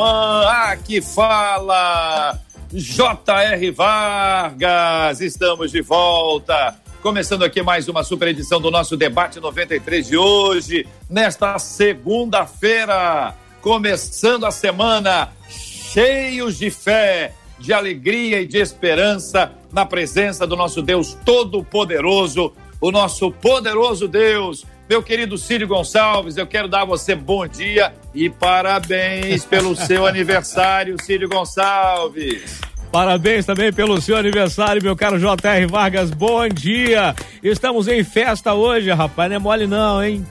Irmã. Aqui fala J.R. Vargas. Estamos de volta Começando aqui mais uma super edição do nosso debate 93 de hoje, nesta segunda-feira, começando a semana cheios de fé, de alegria e de esperança na presença do nosso Deus Todo-Poderoso, o nosso poderoso Deus. Meu querido Círio Gonçalves, eu quero dar a você bom dia e parabéns pelo seu aniversário, Círio Gonçalves. Parabéns também pelo seu aniversário, meu caro J.R. Vargas. Bom dia. Estamos em festa hoje, rapaz. Não é mole, não, hein?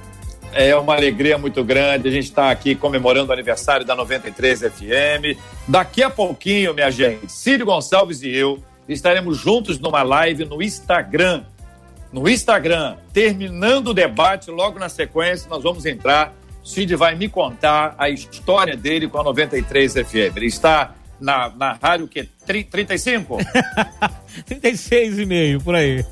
É uma alegria muito grande. A gente está aqui comemorando o aniversário da 93 FM. Daqui a pouquinho, minha gente, Círio Gonçalves e eu estaremos juntos numa live no Instagram. No Instagram, terminando o debate, logo na sequência, nós vamos entrar. Cid vai me contar a história dele com a 93 FM. Ele está na, na rádio que 35? 36 e meio, por aí.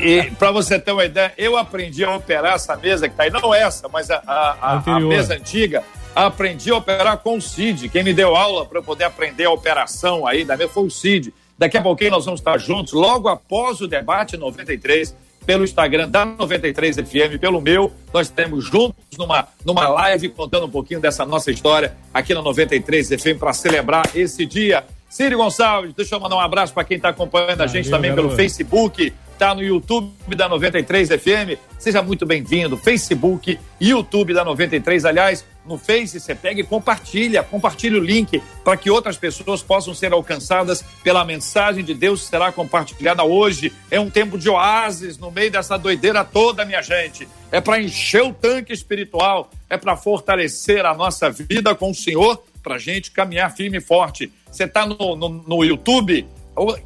E para você ter uma ideia, eu aprendi a operar essa mesa que tá aí, não essa, mas a, a, a, a mesa antiga, aprendi a operar com o Cid. Quem me deu aula para eu poder aprender a operação aí da mesa foi o Cid. Daqui a pouquinho nós vamos estar juntos, logo após o debate 93, pelo Instagram da 93 FM, pelo meu. Nós estaremos juntos numa, numa live contando um pouquinho dessa nossa história aqui na 93 FM para celebrar esse dia. Círio Gonçalves, deixa eu mandar um abraço para quem está acompanhando a gente também pelo Facebook, tá no YouTube da 93 FM. Seja muito bem-vindo. Facebook, YouTube da 93. Aliás, no Face, você pega e compartilha, compartilha o link para que outras pessoas possam ser alcançadas pela mensagem de Deus que será compartilhada hoje. É um tempo de oásis no meio dessa doideira toda, minha gente. É para encher o tanque espiritual, é para fortalecer a nossa vida com o Senhor, para gente caminhar firme e forte. Você está no, no, no YouTube?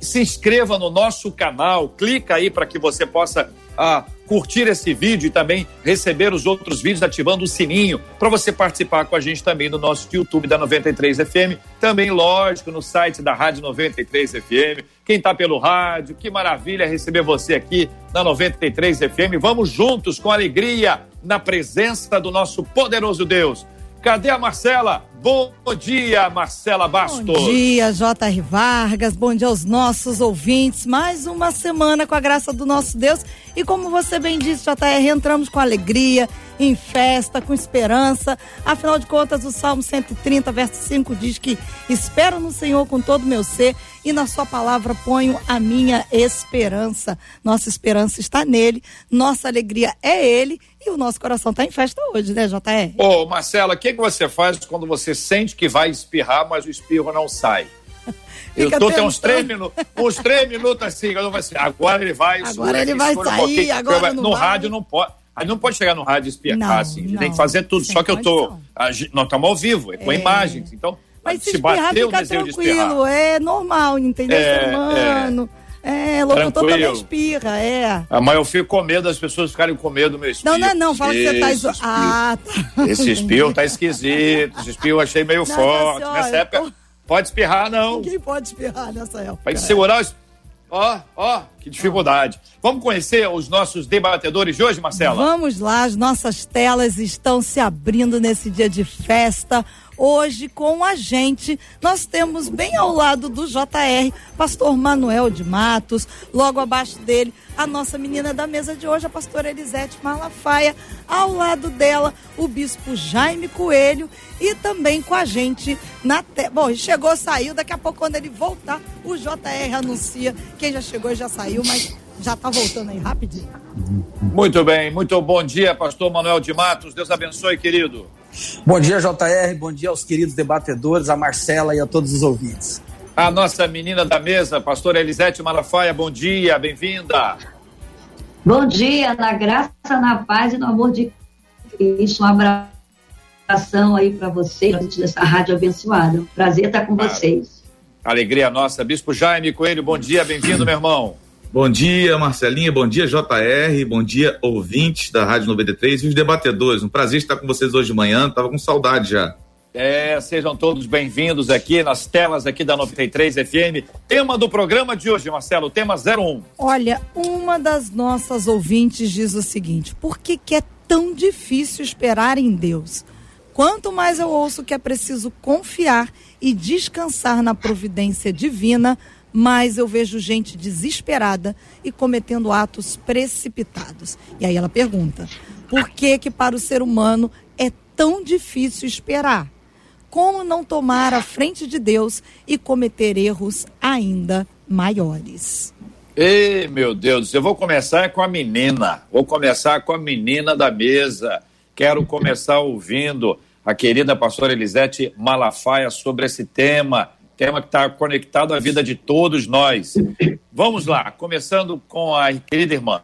Se inscreva no nosso canal, clica aí para que você possa ah, curtir esse vídeo e também receber os outros vídeos ativando o sininho para você participar com a gente também no nosso YouTube da 93 FM, também lógico no site da Rádio 93 FM. Quem está pelo rádio, que maravilha receber você aqui na 93 FM. Vamos juntos com alegria na presença do nosso poderoso Deus. Cadê a Marcela? Bom dia, Marcela Bastos. Bom dia, J.R. Vargas. Bom dia aos nossos ouvintes. Mais uma semana com a graça do nosso Deus. E como você bem disse, J.R., entramos com alegria, em festa, com esperança. Afinal de contas, o Salmo 130, verso 5 diz que espero no Senhor com todo o meu ser e na sua palavra ponho a minha esperança. Nossa esperança está nele, nossa alegria é ele e o nosso coração está em festa hoje, né, JR? Ô, Marcela, o que, que você faz quando você sente que vai espirrar, mas o espirro não sai? Eu tô tem uns três minutos, uns três minutos assim, eu assim, agora ele vai. Agora ele vai sair, um agora No vai. rádio não pode. A gente não pode chegar no rádio e espirrar, assim. Não, tem que fazer tudo. Só que eu tô. A, nós estamos ao vivo, é com é. imagens. Então, mas se, se espirrar, fica tranquilo. É normal, entendeu? É, Ser humano. É, é locutor também espirra, é. Ah, mas eu fico com medo das pessoas ficarem com medo do meu espirro. Não, não, não, fala que você tá iso... Ah, tá. Esse espirro tá esquisito, esse espirro eu achei meio não, forte. Senhora, Nessa época, tô... pode espirrar, não. Ninguém pode espirrar nessa época. Vai segurar os Ó, ó, que dificuldade. Vamos conhecer os nossos debatedores de hoje, Marcela? Vamos lá, as nossas telas estão se abrindo nesse dia de festa. Hoje, com a gente, nós temos bem ao lado do JR, pastor Manuel de Matos, logo abaixo dele, a nossa menina da mesa de hoje, a pastora Elisete Malafaia, ao lado dela, o bispo Jaime Coelho. E também com a gente na te... Bom, chegou, saiu, daqui a pouco quando ele voltar, o JR anuncia. Quem já chegou já saiu, mas já está voltando aí rapidinho. Muito bem, muito bom dia, pastor Manuel de Matos. Deus abençoe, querido. Bom dia, JR. Bom dia aos queridos debatedores, a Marcela e a todos os ouvintes. A nossa menina da mesa, pastora Elisete Malafaia, bom dia, bem-vinda. Bom dia, na graça, na paz e no amor de Cristo. Um abração aí para vocês, dessa rádio abençoada. Prazer estar com vocês. Alegria nossa. Bispo Jaime Coelho, bom dia, bem-vindo, meu irmão. Bom dia, Marcelinha, bom dia, JR, bom dia, ouvintes da Rádio 93 e os debatedores. Um prazer estar com vocês hoje de manhã, tava com saudade já. É, sejam todos bem-vindos aqui nas telas aqui da 93 FM. Tema do programa de hoje, Marcelo, tema 01. Olha, uma das nossas ouvintes diz o seguinte: por que, que é tão difícil esperar em Deus? Quanto mais eu ouço que é preciso confiar e descansar na providência divina, mas eu vejo gente desesperada e cometendo atos precipitados. E aí ela pergunta: por que que para o ser humano é tão difícil esperar? Como não tomar a frente de Deus e cometer erros ainda maiores? Ei, meu Deus, eu vou começar com a menina. Vou começar com a menina da mesa. Quero começar ouvindo a querida pastora Elisete Malafaia sobre esse tema tema que está conectado à vida de todos nós. Vamos lá, começando com a querida irmã.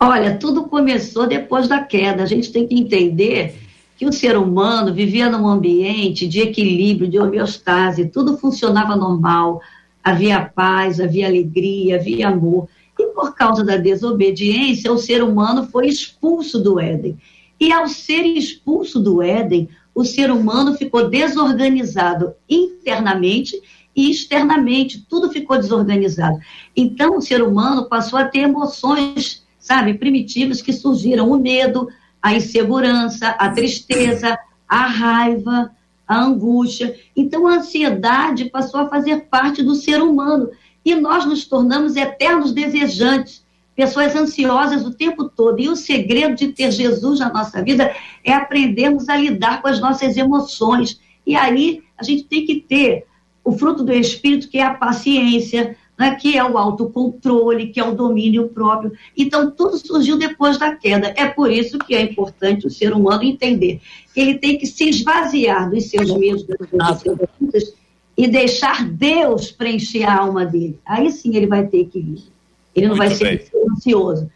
Olha, tudo começou depois da queda. A gente tem que entender que o ser humano vivia num ambiente de equilíbrio, de homeostase, tudo funcionava normal, havia paz, havia alegria, havia amor. E por causa da desobediência, o ser humano foi expulso do Éden. E ao ser expulso do Éden, o ser humano ficou desorganizado internamente e externamente, tudo ficou desorganizado. Então, o ser humano passou a ter emoções, sabe, primitivas que surgiram: o medo, a insegurança, a tristeza, a raiva, a angústia. Então, a ansiedade passou a fazer parte do ser humano e nós nos tornamos eternos desejantes pessoas ansiosas o tempo todo. E o segredo de ter Jesus na nossa vida é aprendermos a lidar com as nossas emoções. E aí a gente tem que ter o fruto do Espírito, que é a paciência, né, que é o autocontrole, que é o domínio próprio. Então, tudo surgiu depois da queda. É por isso que é importante o ser humano entender que ele tem que se esvaziar dos seus medos, das suas lutas, e deixar Deus preencher a alma dele. Aí sim ele vai ter equilíbrio. Ele não Muito vai bem. ser ansioso.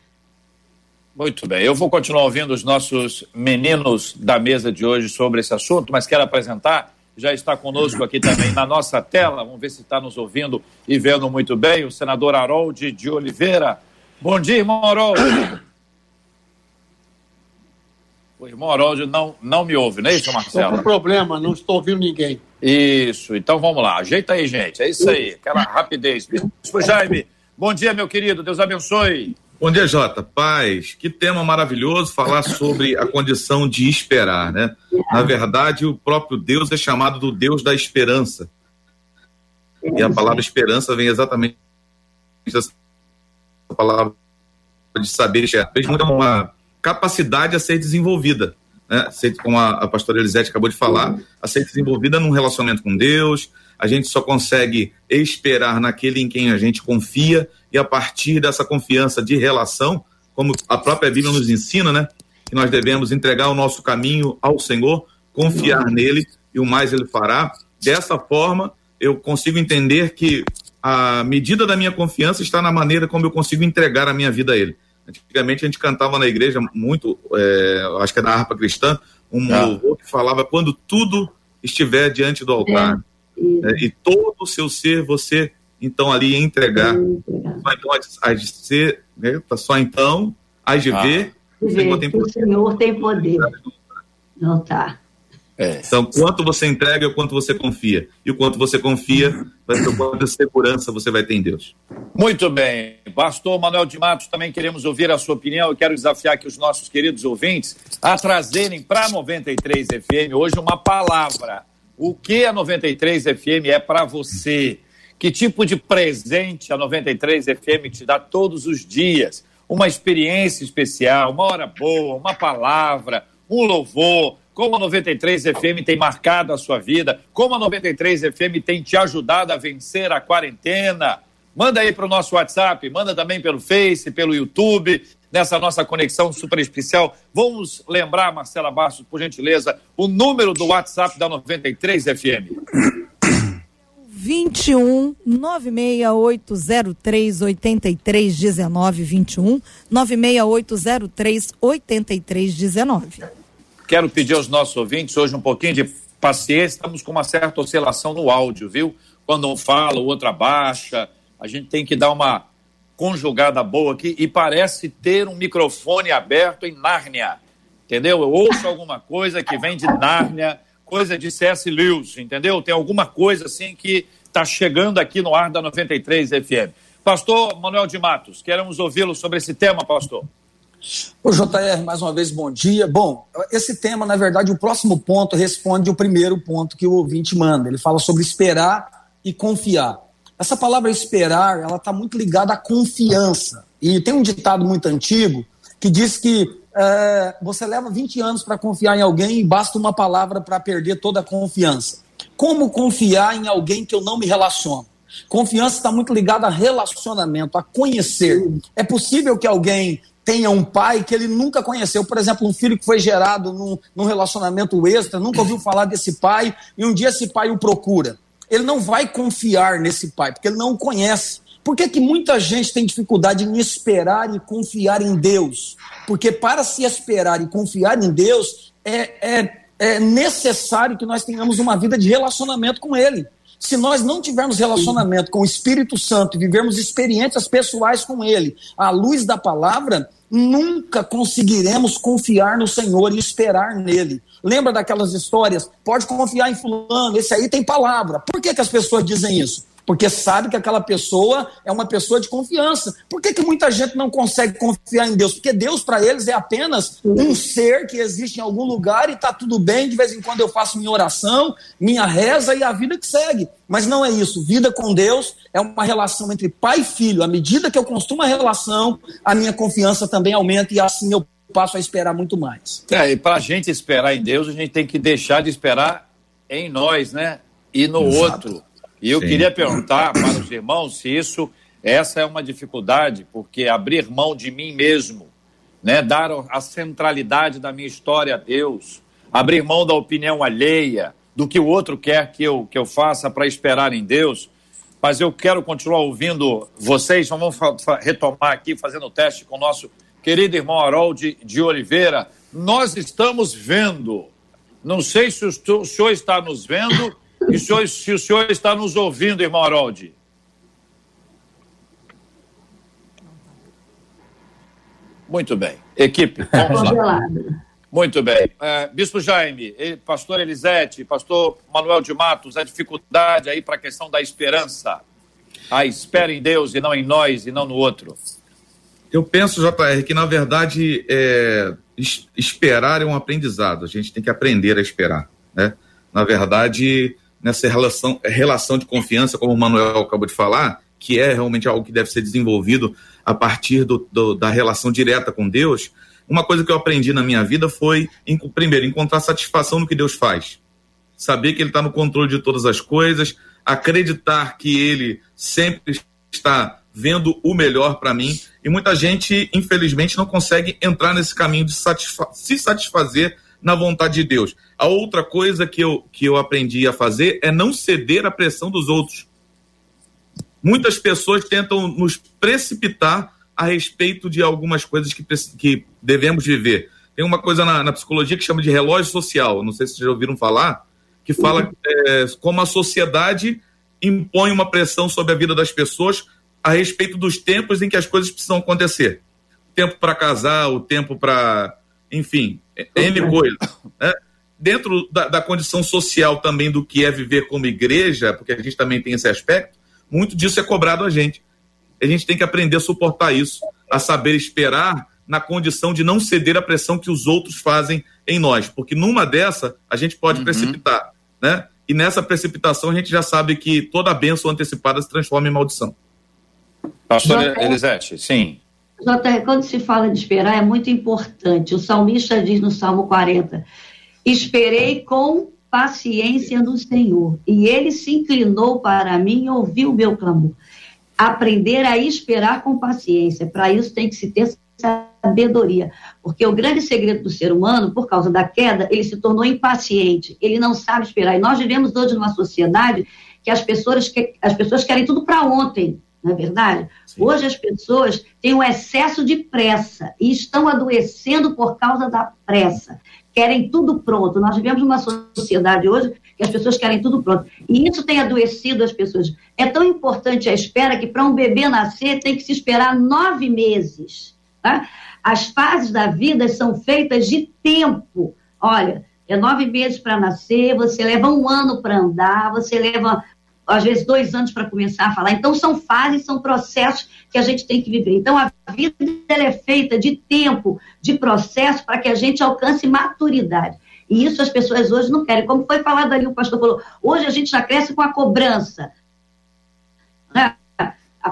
Muito bem. Eu vou continuar ouvindo os nossos meninos da mesa de hoje sobre esse assunto, mas quero apresentar. Já está conosco aqui também na nossa tela. Vamos ver se está nos ouvindo e vendo muito bem. O senador Harold de Oliveira. Bom dia, irmão Harold. O irmão Harold não, não me ouve, não é isso, Marcelo? Estou com problema, não estou ouvindo ninguém. Isso, então vamos lá. Ajeita aí, gente. É isso aí, aquela rapidez. Bispo Jaime, Bom dia, meu querido. Deus abençoe. Bom dia, Jota. Paz. Que tema maravilhoso falar sobre a condição de esperar, né? Na verdade, o próprio Deus é chamado do Deus da esperança. E a palavra esperança vem exatamente dessa palavra de saber esperar. É uma capacidade a ser desenvolvida, né? Como a, pastora Elisete acabou de falar, a ser desenvolvida num relacionamento com Deus, a gente só consegue esperar naquele em quem a gente confia e a partir dessa confiança de relação, como a própria Bíblia nos ensina, né? Que nós devemos entregar o nosso caminho ao Senhor, confiar nele e o mais ele fará. Dessa forma, eu consigo entender que a medida da minha confiança está na maneira como eu consigo entregar a minha vida a ele. Antigamente a gente cantava na igreja muito, é, acho que é da harpa cristã, um ah. louvor que falava quando tudo estiver diante do altar. É né, e todo o seu ser você então ali entregar. Só então as de ser, né, tá só então as de ah. ver. o Senhor tem poder. O Senhor tem poder. Não tá. É. Então, quanto você entrega e o quanto você confia. E o quanto você confia vai ser o quanto de segurança você vai ter em Deus. Muito bem. Pastor Manuel de Matos, também queremos ouvir a sua opinião. Eu quero desafiar aqui os nossos queridos ouvintes a trazerem para 93 FM hoje uma palavra o que a 93 FM é para você? Que tipo de presente a 93 FM te dá todos os dias? Uma experiência especial, uma hora boa, uma palavra, um louvor. Como a 93 FM tem marcado a sua vida? Como a 93 FM tem te ajudado a vencer a quarentena? Manda aí para o nosso WhatsApp, manda também pelo Face, pelo YouTube nessa nossa conexão super especial. Vamos lembrar, Marcela Bastos, por gentileza, o número do WhatsApp da 93 FM. 21 96803 8319 21 96803 8319. Quero pedir aos nossos ouvintes hoje um pouquinho de paciência, estamos com uma certa oscilação no áudio, viu? Quando um fala, o outro abaixa. A gente tem que dar uma conjugada boa aqui e parece ter um microfone aberto em Nárnia. Entendeu? Eu ouço alguma coisa que vem de Nárnia, coisa de C.S. Lewis, entendeu? Tem alguma coisa assim que está chegando aqui no ar da 93 FM. Pastor Manuel de Matos, queremos ouvi-lo sobre esse tema, pastor. O JR, mais uma vez, bom dia. Bom, esse tema, na verdade, o próximo ponto responde o primeiro ponto que o ouvinte manda. Ele fala sobre esperar e confiar. Essa palavra esperar, ela está muito ligada à confiança. E tem um ditado muito antigo que diz que é, você leva 20 anos para confiar em alguém e basta uma palavra para perder toda a confiança. Como confiar em alguém que eu não me relaciono? Confiança está muito ligada a relacionamento, a conhecer. É possível que alguém tenha um pai que ele nunca conheceu. Por exemplo, um filho que foi gerado num, num relacionamento extra, nunca ouviu falar desse pai, e um dia esse pai o procura. Ele não vai confiar nesse pai, porque ele não o conhece. Por que, que muita gente tem dificuldade em esperar e confiar em Deus? Porque para se esperar e confiar em Deus, é, é, é necessário que nós tenhamos uma vida de relacionamento com Ele. Se nós não tivermos relacionamento com o Espírito Santo e vivermos experiências pessoais com Ele, à luz da palavra, nunca conseguiremos confiar no Senhor e esperar nele. Lembra daquelas histórias? Pode confiar em fulano, esse aí tem palavra. Por que, que as pessoas dizem isso? Porque sabe que aquela pessoa é uma pessoa de confiança. Por que, que muita gente não consegue confiar em Deus? Porque Deus, para eles, é apenas um ser que existe em algum lugar e está tudo bem, de vez em quando eu faço minha oração, minha reza e a vida que segue. Mas não é isso. Vida com Deus é uma relação entre pai e filho. À medida que eu construo uma relação, a minha confiança também aumenta e assim eu passo a esperar muito mais. É, e para a gente esperar em Deus, a gente tem que deixar de esperar em nós, né? E no Exato. outro. E eu Sim. queria perguntar para os irmãos se isso, essa é uma dificuldade, porque abrir mão de mim mesmo, né, dar a centralidade da minha história a Deus, abrir mão da opinião alheia, do que o outro quer que eu, que eu faça para esperar em Deus. Mas eu quero continuar ouvindo vocês, então vamos retomar aqui, fazendo o teste com o nosso querido irmão Harold de Oliveira. Nós estamos vendo, não sei se o senhor está nos vendo e o senhor, se o senhor está nos ouvindo, irmão Harold. Muito bem. Equipe, vamos lá. Muito bem. É, Bispo Jaime, pastor Elisete, pastor Manuel de Matos, a dificuldade aí para a questão da esperança. A espera em Deus e não em nós e não no outro. Eu penso, JR, que na verdade é, esperar é um aprendizado. A gente tem que aprender a esperar. Né? Na verdade, nessa relação, relação de confiança, como o Manuel acabou de falar, que é realmente algo que deve ser desenvolvido a partir do, do, da relação direta com Deus, uma coisa que eu aprendi na minha vida foi, em, primeiro, encontrar satisfação no que Deus faz. Saber que Ele está no controle de todas as coisas, acreditar que Ele sempre está vendo o melhor para mim. E muita gente, infelizmente, não consegue entrar nesse caminho de satisfa se satisfazer na vontade de Deus. A outra coisa que eu, que eu aprendi a fazer é não ceder à pressão dos outros. Muitas pessoas tentam nos precipitar a respeito de algumas coisas que, que devemos viver. Tem uma coisa na, na psicologia que chama de relógio social, não sei se vocês já ouviram falar, que fala é, como a sociedade impõe uma pressão sobre a vida das pessoas a respeito dos tempos em que as coisas precisam acontecer. O tempo para casar, o tempo para. Enfim, N coisas. Né? Dentro da, da, condição social também do que é viver como igreja, porque a gente também tem esse aspecto, muito disso é cobrado a gente. A gente tem que aprender a suportar isso, a saber esperar na condição de não ceder à pressão que os outros fazem em nós, porque numa dessa a gente pode uhum. precipitar, né? E nessa precipitação a gente já sabe que toda a bênção antecipada se transforma em maldição. Pastor Elisete, sim. JR, quando se fala de esperar, é muito importante. O salmista diz no Salmo 40: Esperei com paciência no Senhor, e ele se inclinou para mim e ouviu o meu clamor. Aprender a esperar com paciência, para isso tem que se ter sabedoria, porque o grande segredo do ser humano, por causa da queda, ele se tornou impaciente, ele não sabe esperar. E nós vivemos hoje numa sociedade que as pessoas, que, as pessoas querem tudo para ontem não é verdade? Sim. Hoje as pessoas têm um excesso de pressa e estão adoecendo por causa da pressa. Querem tudo pronto. Nós vivemos numa sociedade hoje que as pessoas querem tudo pronto. E isso tem adoecido as pessoas. É tão importante a espera que para um bebê nascer tem que se esperar nove meses. Tá? As fases da vida são feitas de tempo. Olha, é nove meses para nascer, você leva um ano para andar, você leva às vezes dois anos para começar a falar. Então são fases, são processos que a gente tem que viver. Então a vida é feita de tempo, de processo para que a gente alcance maturidade. E isso as pessoas hoje não querem. Como foi falado ali, o pastor falou, hoje a gente já cresce com a cobrança. Né?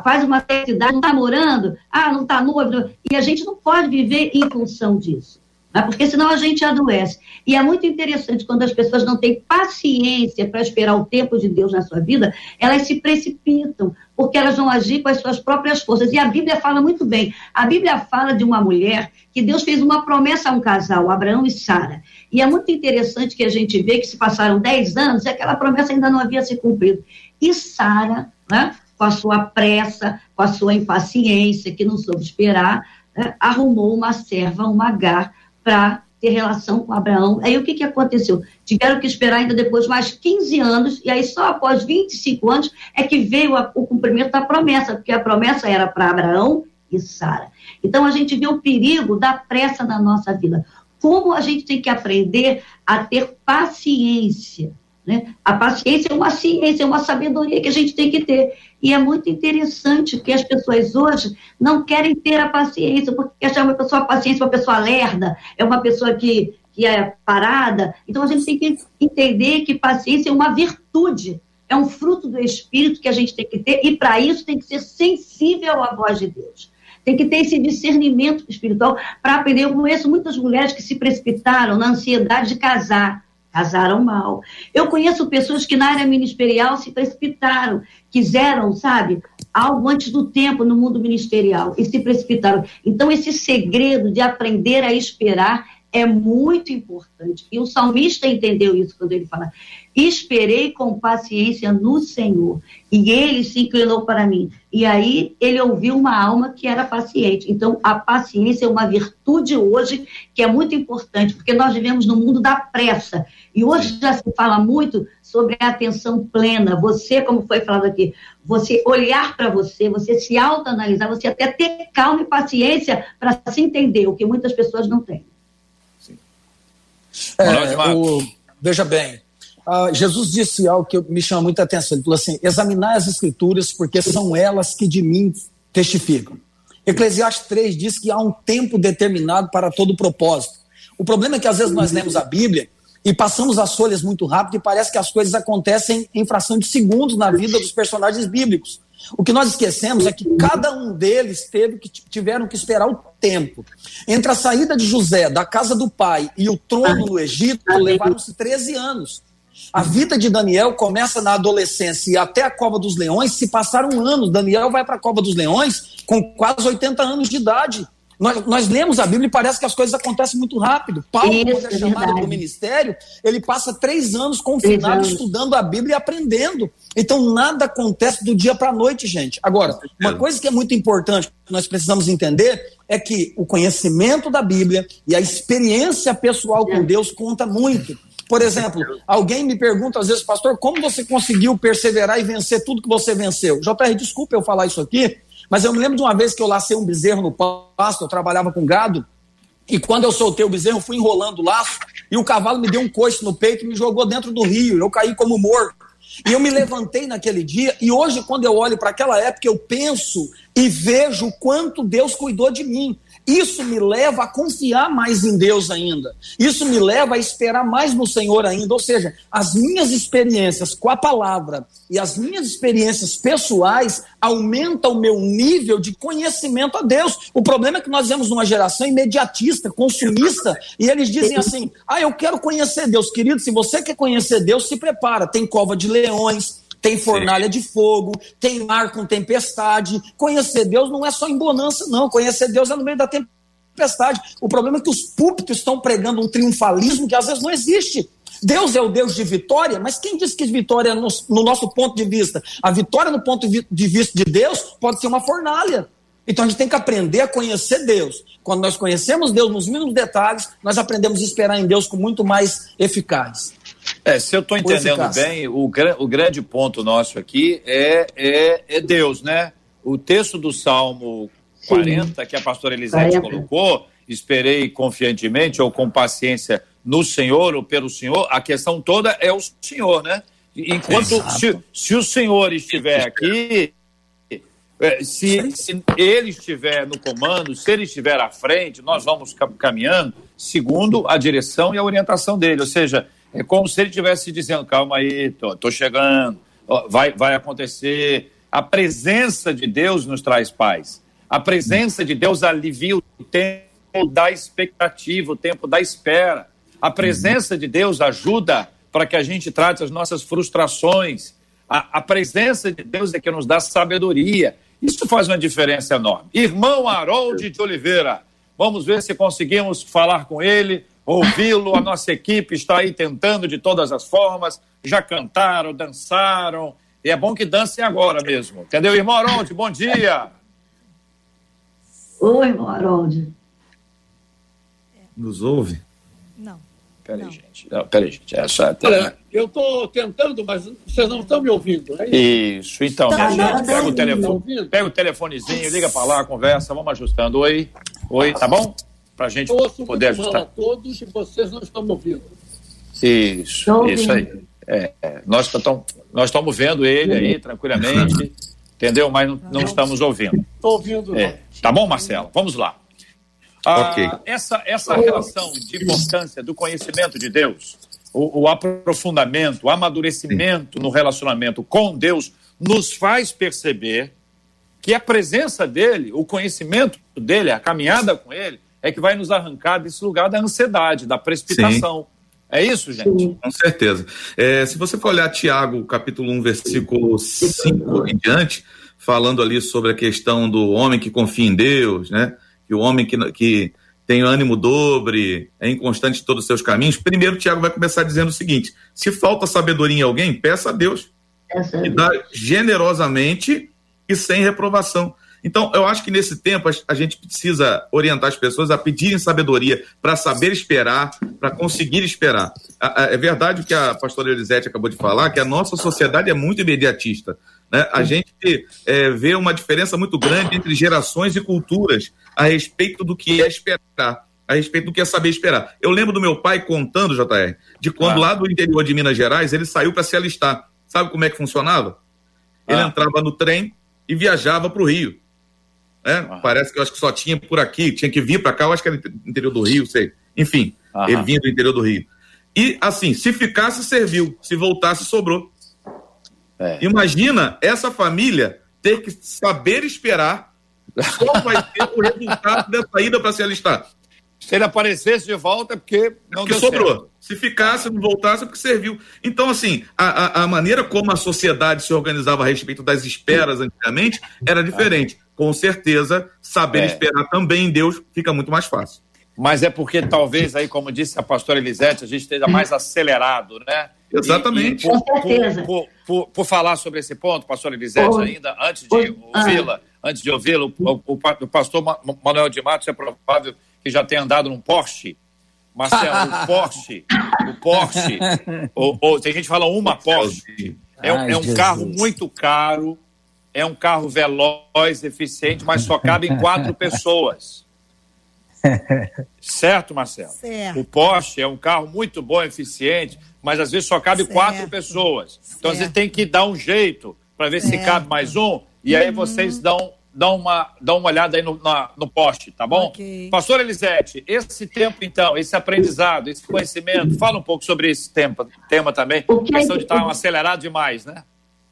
Faz uma idade, não está morando, ah, não está noivo. E a gente não pode viver em função disso né? porque senão a gente adoece. E é muito interessante quando as pessoas não têm paciência para esperar o tempo de Deus na sua vida, elas se precipitam, porque elas vão agir com as suas próprias forças. E a Bíblia fala muito bem. A Bíblia fala de uma mulher que Deus fez uma promessa a um casal, Abraão e Sara. E é muito interessante que a gente vê que se passaram 10 anos e aquela promessa ainda não havia se cumprido. E Sara, né, com a sua pressa, com a sua impaciência, que não soube esperar, né, arrumou uma serva, uma Agar, para ter relação com Abraão. Aí o que, que aconteceu? Tiveram que esperar ainda depois mais 15 anos, e aí só após 25 anos é que veio a, o cumprimento da promessa, porque a promessa era para Abraão e Sara. Então a gente vê o perigo da pressa na nossa vida. Como a gente tem que aprender a ter paciência né? A paciência é uma ciência, é uma sabedoria que a gente tem que ter. E é muito interessante que as pessoas hoje não querem ter a paciência, porque acham uma pessoa paciência, uma pessoa lerda, é uma pessoa que, que é parada. Então a gente tem que entender que paciência é uma virtude, é um fruto do Espírito que a gente tem que ter, e para isso tem que ser sensível à voz de Deus. Tem que ter esse discernimento espiritual para aprender. Eu conheço muitas mulheres que se precipitaram na ansiedade de casar casaram mal. Eu conheço pessoas que na área ministerial se precipitaram, quiseram, sabe, algo antes do tempo no mundo ministerial e se precipitaram. Então, esse segredo de aprender a esperar é muito importante. E o salmista entendeu isso quando ele fala: Esperei com paciência no Senhor, e ele se inclinou para mim. E aí ele ouviu uma alma que era paciente. Então, a paciência é uma virtude hoje que é muito importante, porque nós vivemos no mundo da pressa. E hoje já se fala muito sobre a atenção plena. Você, como foi falado aqui, você olhar para você, você se autoanalisar, você até ter calma e paciência para se entender, o que muitas pessoas não têm. É, o, veja bem, uh, Jesus disse algo que me chama muita atenção. Ele falou assim: examinar as escrituras, porque são elas que de mim testificam. Eclesiastes 3 diz que há um tempo determinado para todo propósito. O problema é que às vezes nós lemos a Bíblia e passamos as folhas muito rápido e parece que as coisas acontecem em fração de segundos na vida dos personagens bíblicos. O que nós esquecemos é que cada um deles teve que tiveram que esperar o tempo. Entre a saída de José da casa do pai e o trono no Egito, levaram-se 13 anos. A vida de Daniel começa na adolescência e até a cova dos leões se passaram anos. Daniel vai para a cova dos leões com quase 80 anos de idade. Nós, nós, lemos a Bíblia e parece que as coisas acontecem muito rápido. Paulo, Isso, quando é, é chamado para o ministério, ele passa três anos confinado, estudando a Bíblia e aprendendo. Então, nada acontece do dia para a noite, gente. Agora, uma coisa que é muito importante que nós precisamos entender é que o conhecimento da Bíblia e a experiência pessoal com Deus conta muito. Por exemplo, alguém me pergunta às vezes, pastor, como você conseguiu perseverar e vencer tudo que você venceu? JR, desculpa eu falar isso aqui, mas eu me lembro de uma vez que eu lacei um bezerro no pasto, eu trabalhava com gado, e quando eu soltei o bezerro, fui enrolando o laço, e o cavalo me deu um coice no peito e me jogou dentro do rio. Eu caí como morto. E eu me levantei naquele dia, e hoje, quando eu olho para aquela época, eu penso e vejo o quanto Deus cuidou de mim. Isso me leva a confiar mais em Deus ainda. Isso me leva a esperar mais no Senhor ainda. Ou seja, as minhas experiências com a palavra e as minhas experiências pessoais aumentam o meu nível de conhecimento a Deus. O problema é que nós vemos uma geração imediatista, consumista, e eles dizem assim: ah, eu quero conhecer Deus. Querido, se você quer conhecer Deus, se prepara. Tem cova de leões, tem fornalha Sim. de fogo, tem mar com tempestade. Conhecer Deus não é só em bonança, não. Conhecer Deus é no meio da tempestade. O problema é que os púlpitos estão pregando um triunfalismo que às vezes não existe. Deus é o Deus de vitória, mas quem diz que vitória, no, no nosso ponto de vista, a vitória no ponto de vista de Deus pode ser uma fornalha. Então a gente tem que aprender a conhecer Deus. Quando nós conhecemos Deus nos mínimos detalhes, nós aprendemos a esperar em Deus com muito mais eficaz. É, se eu estou entendendo bem, o, o grande ponto nosso aqui é, é, é Deus, né? O texto do Salmo 40, Sim. que a pastora Elisete 40. colocou, esperei confiantemente ou com paciência no Senhor ou pelo Senhor, a questão toda é o Senhor, né? Enquanto, se, se o Senhor estiver aqui, é, se, se, ele estiver no comando, se ele estiver à frente, nós vamos caminhando segundo a direção e a orientação dele. Ou seja, é como se ele estivesse dizendo: calma aí, tô, tô chegando, vai, vai acontecer. A presença de Deus nos traz paz. A presença de Deus alivia o tempo da expectativa, o tempo da espera. A presença de Deus ajuda para que a gente trate as nossas frustrações. A, a presença de Deus é que nos dá sabedoria. Isso faz uma diferença enorme. Irmão Harold de Oliveira, vamos ver se conseguimos falar com ele, ouvi-lo. A nossa equipe está aí tentando de todas as formas. Já cantaram, dançaram. E é bom que dancem agora mesmo. Entendeu, irmão Harold? Bom dia. Oi, irmão Harold. Nos ouve? Não. Peraí, não. gente. Não, peraí, gente. Essa até... Olha, eu estou tentando, mas vocês não estão me ouvindo. É isso? isso, então, tá, minha gente, pega o telefone, pega o telefonezinho, liga para lá, conversa, vamos ajustando. Oi, oi, tá bom? Para a gente Ouço poder ajustar. a todos e vocês não estão me ouvindo. Isso, isso aí. É, é, nós estamos nós estamos vendo ele aí tranquilamente, entendeu? Mas não, não estamos ouvindo. Estou ouvindo. É. Tá bom, Marcelo? Vamos lá. Ah, okay. essa, essa relação de importância do conhecimento de Deus, o, o aprofundamento, o amadurecimento Sim. no relacionamento com Deus, nos faz perceber que a presença dele, o conhecimento dele, a caminhada com ele, é que vai nos arrancar desse lugar da ansiedade, da precipitação. Sim. É isso, gente? Sim. Com certeza. É, se você for olhar Tiago, capítulo 1, versículo 5 em diante, falando ali sobre a questão do homem que confia em Deus, né? que o homem que, que tem ânimo dobre, é inconstante em todos os seus caminhos. Primeiro, Tiago vai começar dizendo o seguinte: se falta sabedoria em alguém, peça a Deus. É e dá generosamente e sem reprovação. Então, eu acho que nesse tempo a gente precisa orientar as pessoas a pedirem sabedoria para saber esperar, para conseguir esperar. É verdade o que a pastora Elisete acabou de falar, que a nossa sociedade é muito imediatista. Né? A gente é, vê uma diferença muito grande entre gerações e culturas a respeito do que é esperar, a respeito do que é saber esperar. Eu lembro do meu pai contando, JR, de quando ah. lá do interior de Minas Gerais ele saiu para se alistar. Sabe como é que funcionava? Ele ah. entrava no trem e viajava para o Rio. Né? Ah. Parece que eu acho que só tinha por aqui, tinha que vir para cá, eu acho que era interior do Rio, sei. Enfim, ele vinha do interior do Rio. E assim, se ficasse, serviu. Se voltasse, sobrou. É. Imagina essa família ter que saber esperar qual vai ser o resultado dessa ida para se alistar. Se ele aparecesse de volta, é porque não porque sobrou. Certo. Se ficasse, não voltasse, é porque serviu. Então, assim, a, a, a, maneira como a sociedade se organizava a respeito das esperas antigamente era diferente. Com certeza, saber é. esperar também em Deus fica muito mais fácil. Mas é porque talvez aí, como disse a pastora Elisete, a gente esteja mais acelerado, né? Exatamente. E, e por, por, por, por, por, falar sobre esse ponto, pastor Elisete, ainda, antes de ouvi-la, antes de ouvi-lo, o, o, pastor Manuel de Matos é provável que já tenha andado num Porsche. Marcelo, o Porsche, o Porsche, ou, ou, tem gente que fala uma Porsche, é, Ai, é um carro muito caro, é um carro veloz, eficiente, mas só cabe em quatro pessoas. Certo, Marcelo? Certo. O Porsche é um carro muito bom, eficiente, mas às vezes só cabe certo. quatro pessoas. Então, às vezes tem que dar um jeito para ver certo. se cabe mais um, e aí uhum. vocês dão, dão, uma, dão uma olhada aí no, na, no poste, tá bom? Okay. Pastor Elisete, esse tempo, então, esse aprendizado, esse conhecimento, fala um pouco sobre esse tema, tema também. A questão de estar um acelerado demais, né?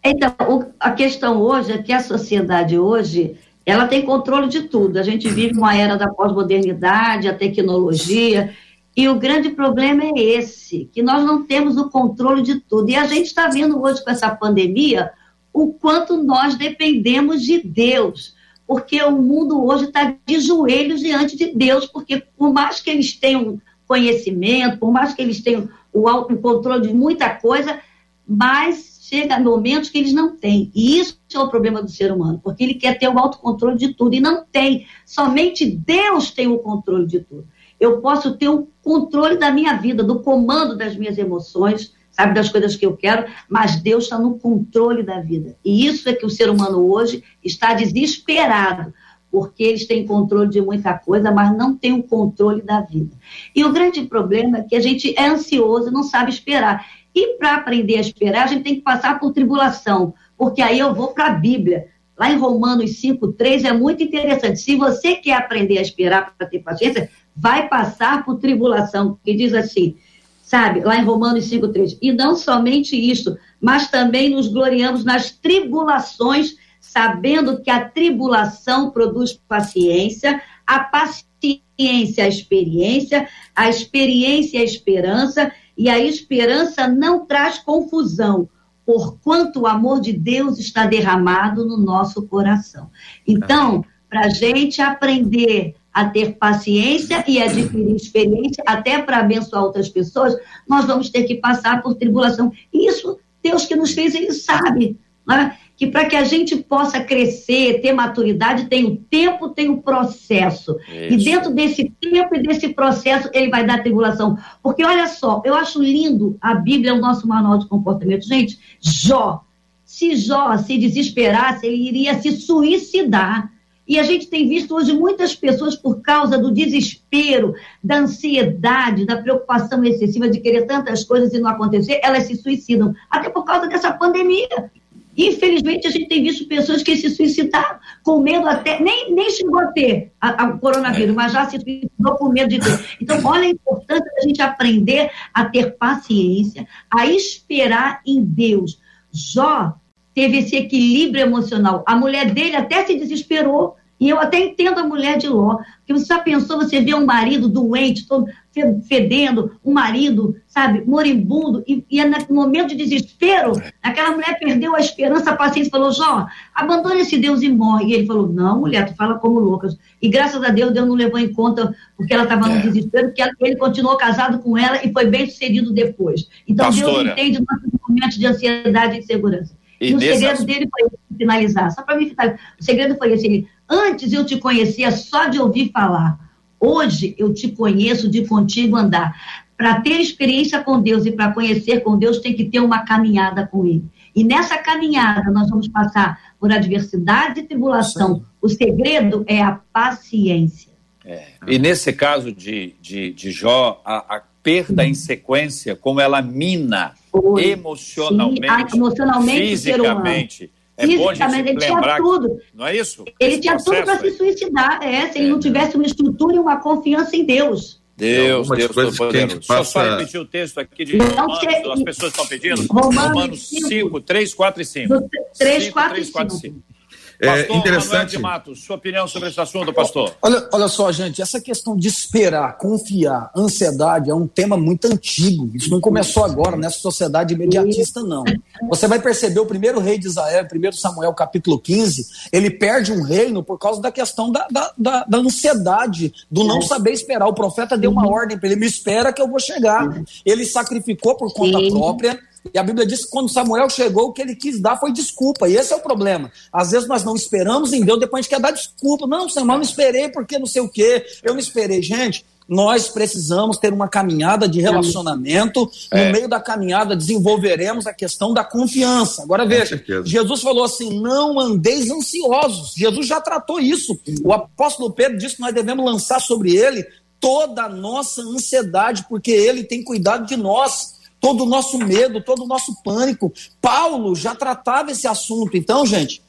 Então, o, a questão hoje é que a sociedade hoje ela tem controle de tudo. A gente vive uma era da pós-modernidade, a tecnologia, e o grande problema é esse, que nós não temos o controle de tudo. E a gente está vendo hoje com essa pandemia o quanto nós dependemos de Deus, porque o mundo hoje está de joelhos diante de Deus, porque por mais que eles tenham conhecimento, por mais que eles tenham o, o controle de muita coisa, mas chega momentos que eles não têm. E isso é o problema do ser humano, porque ele quer ter o autocontrole de tudo e não tem. Somente Deus tem o controle de tudo. Eu posso ter o controle da minha vida, do comando das minhas emoções, sabe, das coisas que eu quero, mas Deus está no controle da vida. E isso é que o ser humano hoje está desesperado, porque eles têm controle de muita coisa, mas não têm o controle da vida. E o grande problema é que a gente é ansioso não sabe esperar. E para aprender a esperar, a gente tem que passar por tribulação, porque aí eu vou para a Bíblia. Lá em Romanos 5,3 é muito interessante. Se você quer aprender a esperar para ter paciência, vai passar por tribulação, que diz assim, sabe, lá em Romanos 5,3. E não somente isso, mas também nos gloriamos nas tribulações sabendo que a tribulação produz paciência, a paciência a experiência, a experiência a esperança, e a esperança não traz confusão, porquanto o amor de Deus está derramado no nosso coração. Então, para a gente aprender a ter paciência e adquirir experiência, até para abençoar outras pessoas, nós vamos ter que passar por tribulação. Isso, Deus que nos fez, Ele sabe. Né? Que para que a gente possa crescer, ter maturidade, tem o tempo, tem o processo. Isso. E dentro desse tempo e desse processo, ele vai dar tribulação. Porque olha só, eu acho lindo, a Bíblia é o nosso manual de comportamento. Gente, Jó, se Jó se desesperasse, ele iria se suicidar. E a gente tem visto hoje muitas pessoas, por causa do desespero, da ansiedade, da preocupação excessiva de querer tantas coisas e não acontecer, elas se suicidam. Até por causa dessa pandemia. Infelizmente, a gente tem visto pessoas que se suicidaram com medo até, nem, nem chegou a ter o coronavírus, mas já se suicidou com medo de ter. Então, olha a importância da gente aprender a ter paciência, a esperar em Deus. Jó teve esse equilíbrio emocional. A mulher dele até se desesperou e eu até entendo a mulher de Ló, porque você já pensou, você vê um marido doente, todo fedendo, um marido, sabe, moribundo, e, e é no momento de desespero, aquela mulher perdeu a esperança, a paciência, falou, Jó, abandone esse Deus e morre. E ele falou, não, mulher, tu fala como louca. E graças a Deus, Deus não levou em conta, porque ela estava no é. desespero, porque ele continuou casado com ela e foi bem sucedido depois. Então, Pastora. Deus entende nossos momentos de ansiedade e insegurança. E, e o segredo dele foi finalizar, só para mim finalizar. O segredo foi esse, ele, Antes eu te conhecia só de ouvir falar. Hoje eu te conheço de contigo andar. Para ter experiência com Deus e para conhecer com Deus, tem que ter uma caminhada com Ele. E nessa caminhada nós vamos passar por adversidade e tribulação. Sim. O segredo é a paciência. É. E nesse caso de, de, de Jó, a, a perda em sequência, como ela mina Foi. emocionalmente, Sim, emocionalmente fisicamente é Fisicamente, ele tinha tudo. Não é isso? Ele Esse tinha tudo para se suicidar, é, se ele não tivesse uma estrutura e uma confiança em Deus. Deus, Deus Deus poderoso. Passa... Só, só repetir o texto aqui de Romanos, que... as pessoas estão pedindo. Romanos 5, 3, 4 e 5. 3, 4 e 5. É pastor interessante. de Matos, sua opinião sobre esse assunto, pastor? Olha, olha só, gente, essa questão de esperar, confiar, ansiedade é um tema muito antigo. Isso não começou agora nessa sociedade imediatista, não. Você vai perceber o primeiro rei de Israel, 1 Samuel capítulo 15, ele perde um reino por causa da questão da, da, da, da ansiedade, do não saber esperar. O profeta deu uma ordem para ele: me espera que eu vou chegar. Ele sacrificou por conta própria e a Bíblia diz que quando Samuel chegou, o que ele quis dar foi desculpa. E esse é o problema. Às vezes nós não esperamos em Deus, depois a gente quer dar desculpa. Não, Samuel, não esperei porque não sei o quê. Eu não esperei. Gente, nós precisamos ter uma caminhada de relacionamento. É. No meio da caminhada, desenvolveremos a questão da confiança. Agora veja, Jesus falou assim: não andeis ansiosos. Jesus já tratou isso. O apóstolo Pedro disse que nós devemos lançar sobre ele toda a nossa ansiedade, porque ele tem cuidado de nós todo o nosso medo, todo o nosso pânico. Paulo já tratava esse assunto. Então, gente,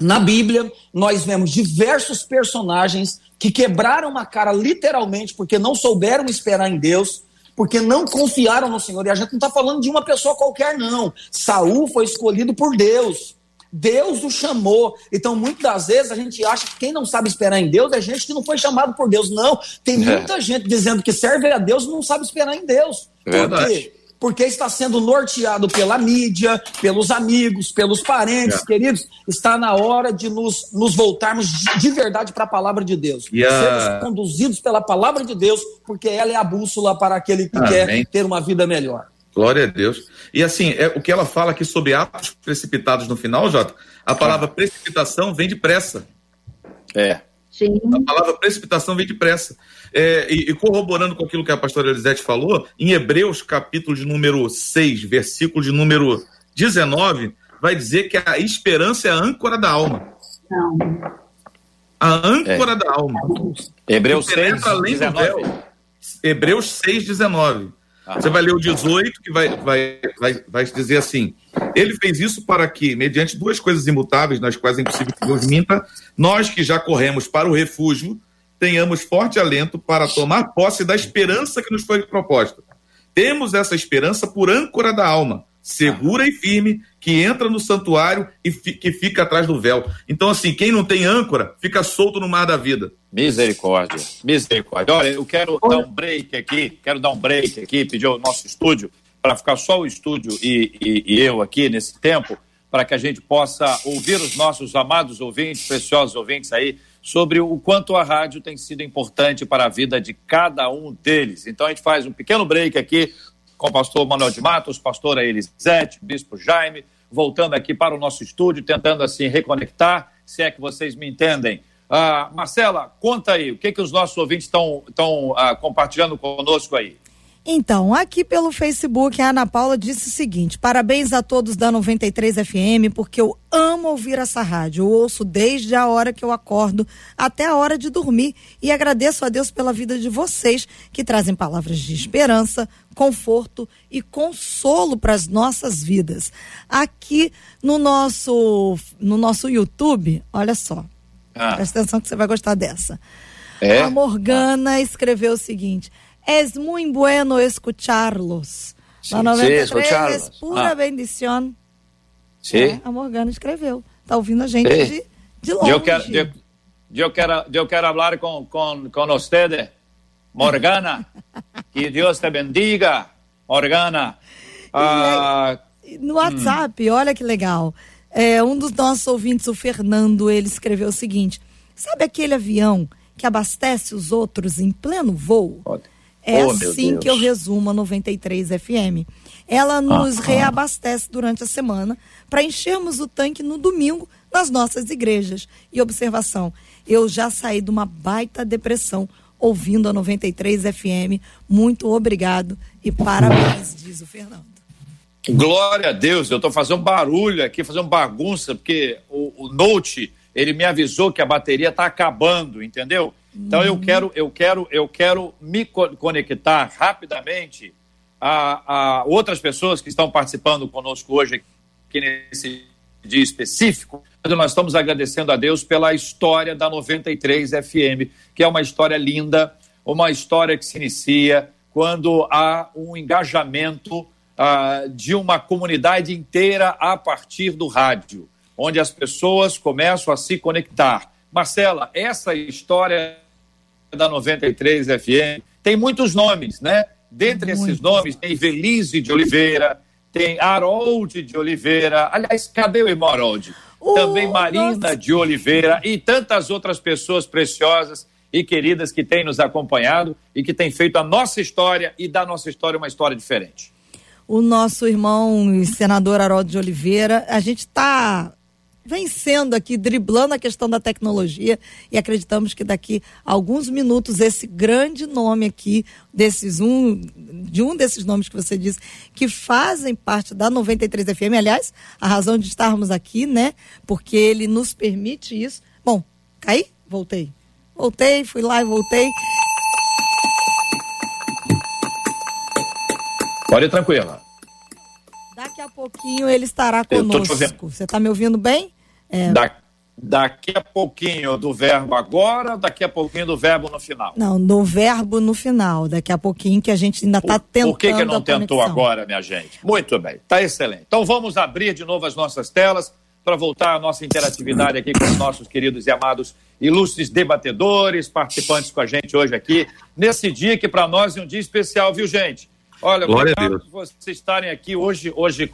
na Bíblia, nós vemos diversos personagens que quebraram a cara literalmente porque não souberam esperar em Deus, porque não confiaram no Senhor. E a gente não está falando de uma pessoa qualquer, não. Saul foi escolhido por Deus. Deus o chamou. Então, muitas das vezes, a gente acha que quem não sabe esperar em Deus é gente que não foi chamado por Deus. Não. Tem é. muita é. gente dizendo que serve a Deus e não sabe esperar em Deus. Por quê? Porque está sendo norteado pela mídia, pelos amigos, pelos parentes, é. queridos. Está na hora de nos, nos voltarmos de verdade para a palavra de Deus. Yeah. Sermos conduzidos pela palavra de Deus, porque ela é a bússola para aquele que Amém. quer ter uma vida melhor. Glória a Deus. E assim, é, o que ela fala aqui sobre atos precipitados no final, Jota, a palavra precipitação vem depressa. É. Sim. A palavra precipitação vem depressa. É, e, e, corroborando com aquilo que a pastora Elisete falou, em Hebreus, capítulo de número 6, versículo de número 19, vai dizer que a esperança é a âncora da alma. Não. A âncora é. da alma. Hebreus 6, além 19. Do véu. Hebreus 6, 19. Você vai ler o 18, que vai, vai, vai, vai dizer assim: Ele fez isso para que, mediante duas coisas imutáveis, nas quais é impossível que Deus minta, nós que já corremos para o refúgio, tenhamos forte alento para tomar posse da esperança que nos foi proposta. Temos essa esperança por âncora da alma, segura e firme, que entra no santuário e fi, que fica atrás do véu. Então, assim, quem não tem âncora, fica solto no mar da vida. Misericórdia, misericórdia. Olha, eu quero dar um break aqui, quero dar um break aqui, pedir ao nosso estúdio, para ficar só o estúdio e, e, e eu aqui nesse tempo, para que a gente possa ouvir os nossos amados ouvintes, preciosos ouvintes aí, sobre o quanto a rádio tem sido importante para a vida de cada um deles. Então a gente faz um pequeno break aqui com o pastor Manuel de Matos, pastora Elisete, bispo Jaime, voltando aqui para o nosso estúdio, tentando assim reconectar, se é que vocês me entendem. Ah, Marcela, conta aí, o que, que os nossos ouvintes estão ah, compartilhando conosco aí? Então, aqui pelo Facebook, a Ana Paula disse o seguinte: parabéns a todos da 93 FM, porque eu amo ouvir essa rádio. Eu ouço desde a hora que eu acordo até a hora de dormir e agradeço a Deus pela vida de vocês que trazem palavras de esperança, conforto e consolo para as nossas vidas. Aqui no nosso no nosso YouTube, olha só. Ah. Presta atenção que você vai gostar dessa. É? A Morgana escreveu o seguinte: Es muy bueno escucharlos. Sí, La 93 sí, es pura ah. bendición. Sim. É, a Morgana escreveu. Tá ouvindo a gente sí. de, de longe. Eu quero, eu, eu quero, eu quero falar com, com, com você, Morgana. que Deus te bendiga, Morgana. Ah, no WhatsApp, hum. olha que legal. É, um dos nossos ouvintes, o Fernando, ele escreveu o seguinte: sabe aquele avião que abastece os outros em pleno voo? Pode. É oh, assim que eu resumo a 93 FM. Ela nos ah, reabastece durante a semana para enchermos o tanque no domingo nas nossas igrejas. E observação, eu já saí de uma baita depressão ouvindo a 93 FM. Muito obrigado e parabéns, diz o Fernando. Glória a Deus, eu estou fazendo barulho aqui, fazendo bagunça, porque o, o Note, ele me avisou que a bateria está acabando, entendeu? Então eu quero, eu quero, eu quero me conectar rapidamente a, a outras pessoas que estão participando conosco hoje aqui nesse dia específico. Nós estamos agradecendo a Deus pela história da 93 FM, que é uma história linda, uma história que se inicia quando há um engajamento uh, de uma comunidade inteira a partir do rádio, onde as pessoas começam a se conectar Marcela, essa história da 93 FM tem muitos nomes, né? Dentre Muito. esses nomes tem Velise de Oliveira, tem Harold de Oliveira. Aliás, cadê o irmão Harold? Também Marina nossa. de Oliveira e tantas outras pessoas preciosas e queridas que têm nos acompanhado e que têm feito a nossa história e da nossa história uma história diferente. O nosso irmão senador Harold de Oliveira, a gente está vencendo aqui, driblando a questão da tecnologia e acreditamos que daqui a alguns minutos esse grande nome aqui, desses um, de um desses nomes que você disse, que fazem parte da 93 FM, aliás, a razão de estarmos aqui, né? Porque ele nos permite isso. Bom, caí? Voltei. Voltei, fui lá e voltei. Pode ir tranquila. Daqui a pouquinho ele estará conosco. Você está me ouvindo bem? É... Da, daqui a pouquinho do verbo agora, daqui a pouquinho do verbo no final? Não, do verbo no final. Daqui a pouquinho que a gente ainda está tentando. Por que, que não tentou agora, minha gente? Muito bem, está excelente. Então vamos abrir de novo as nossas telas para voltar à nossa interatividade aqui com os nossos queridos e amados ilustres debatedores, participantes com a gente hoje aqui, nesse dia que para nós é um dia especial, viu, gente? Olha, Glória obrigado por vocês estarem aqui hoje, hoje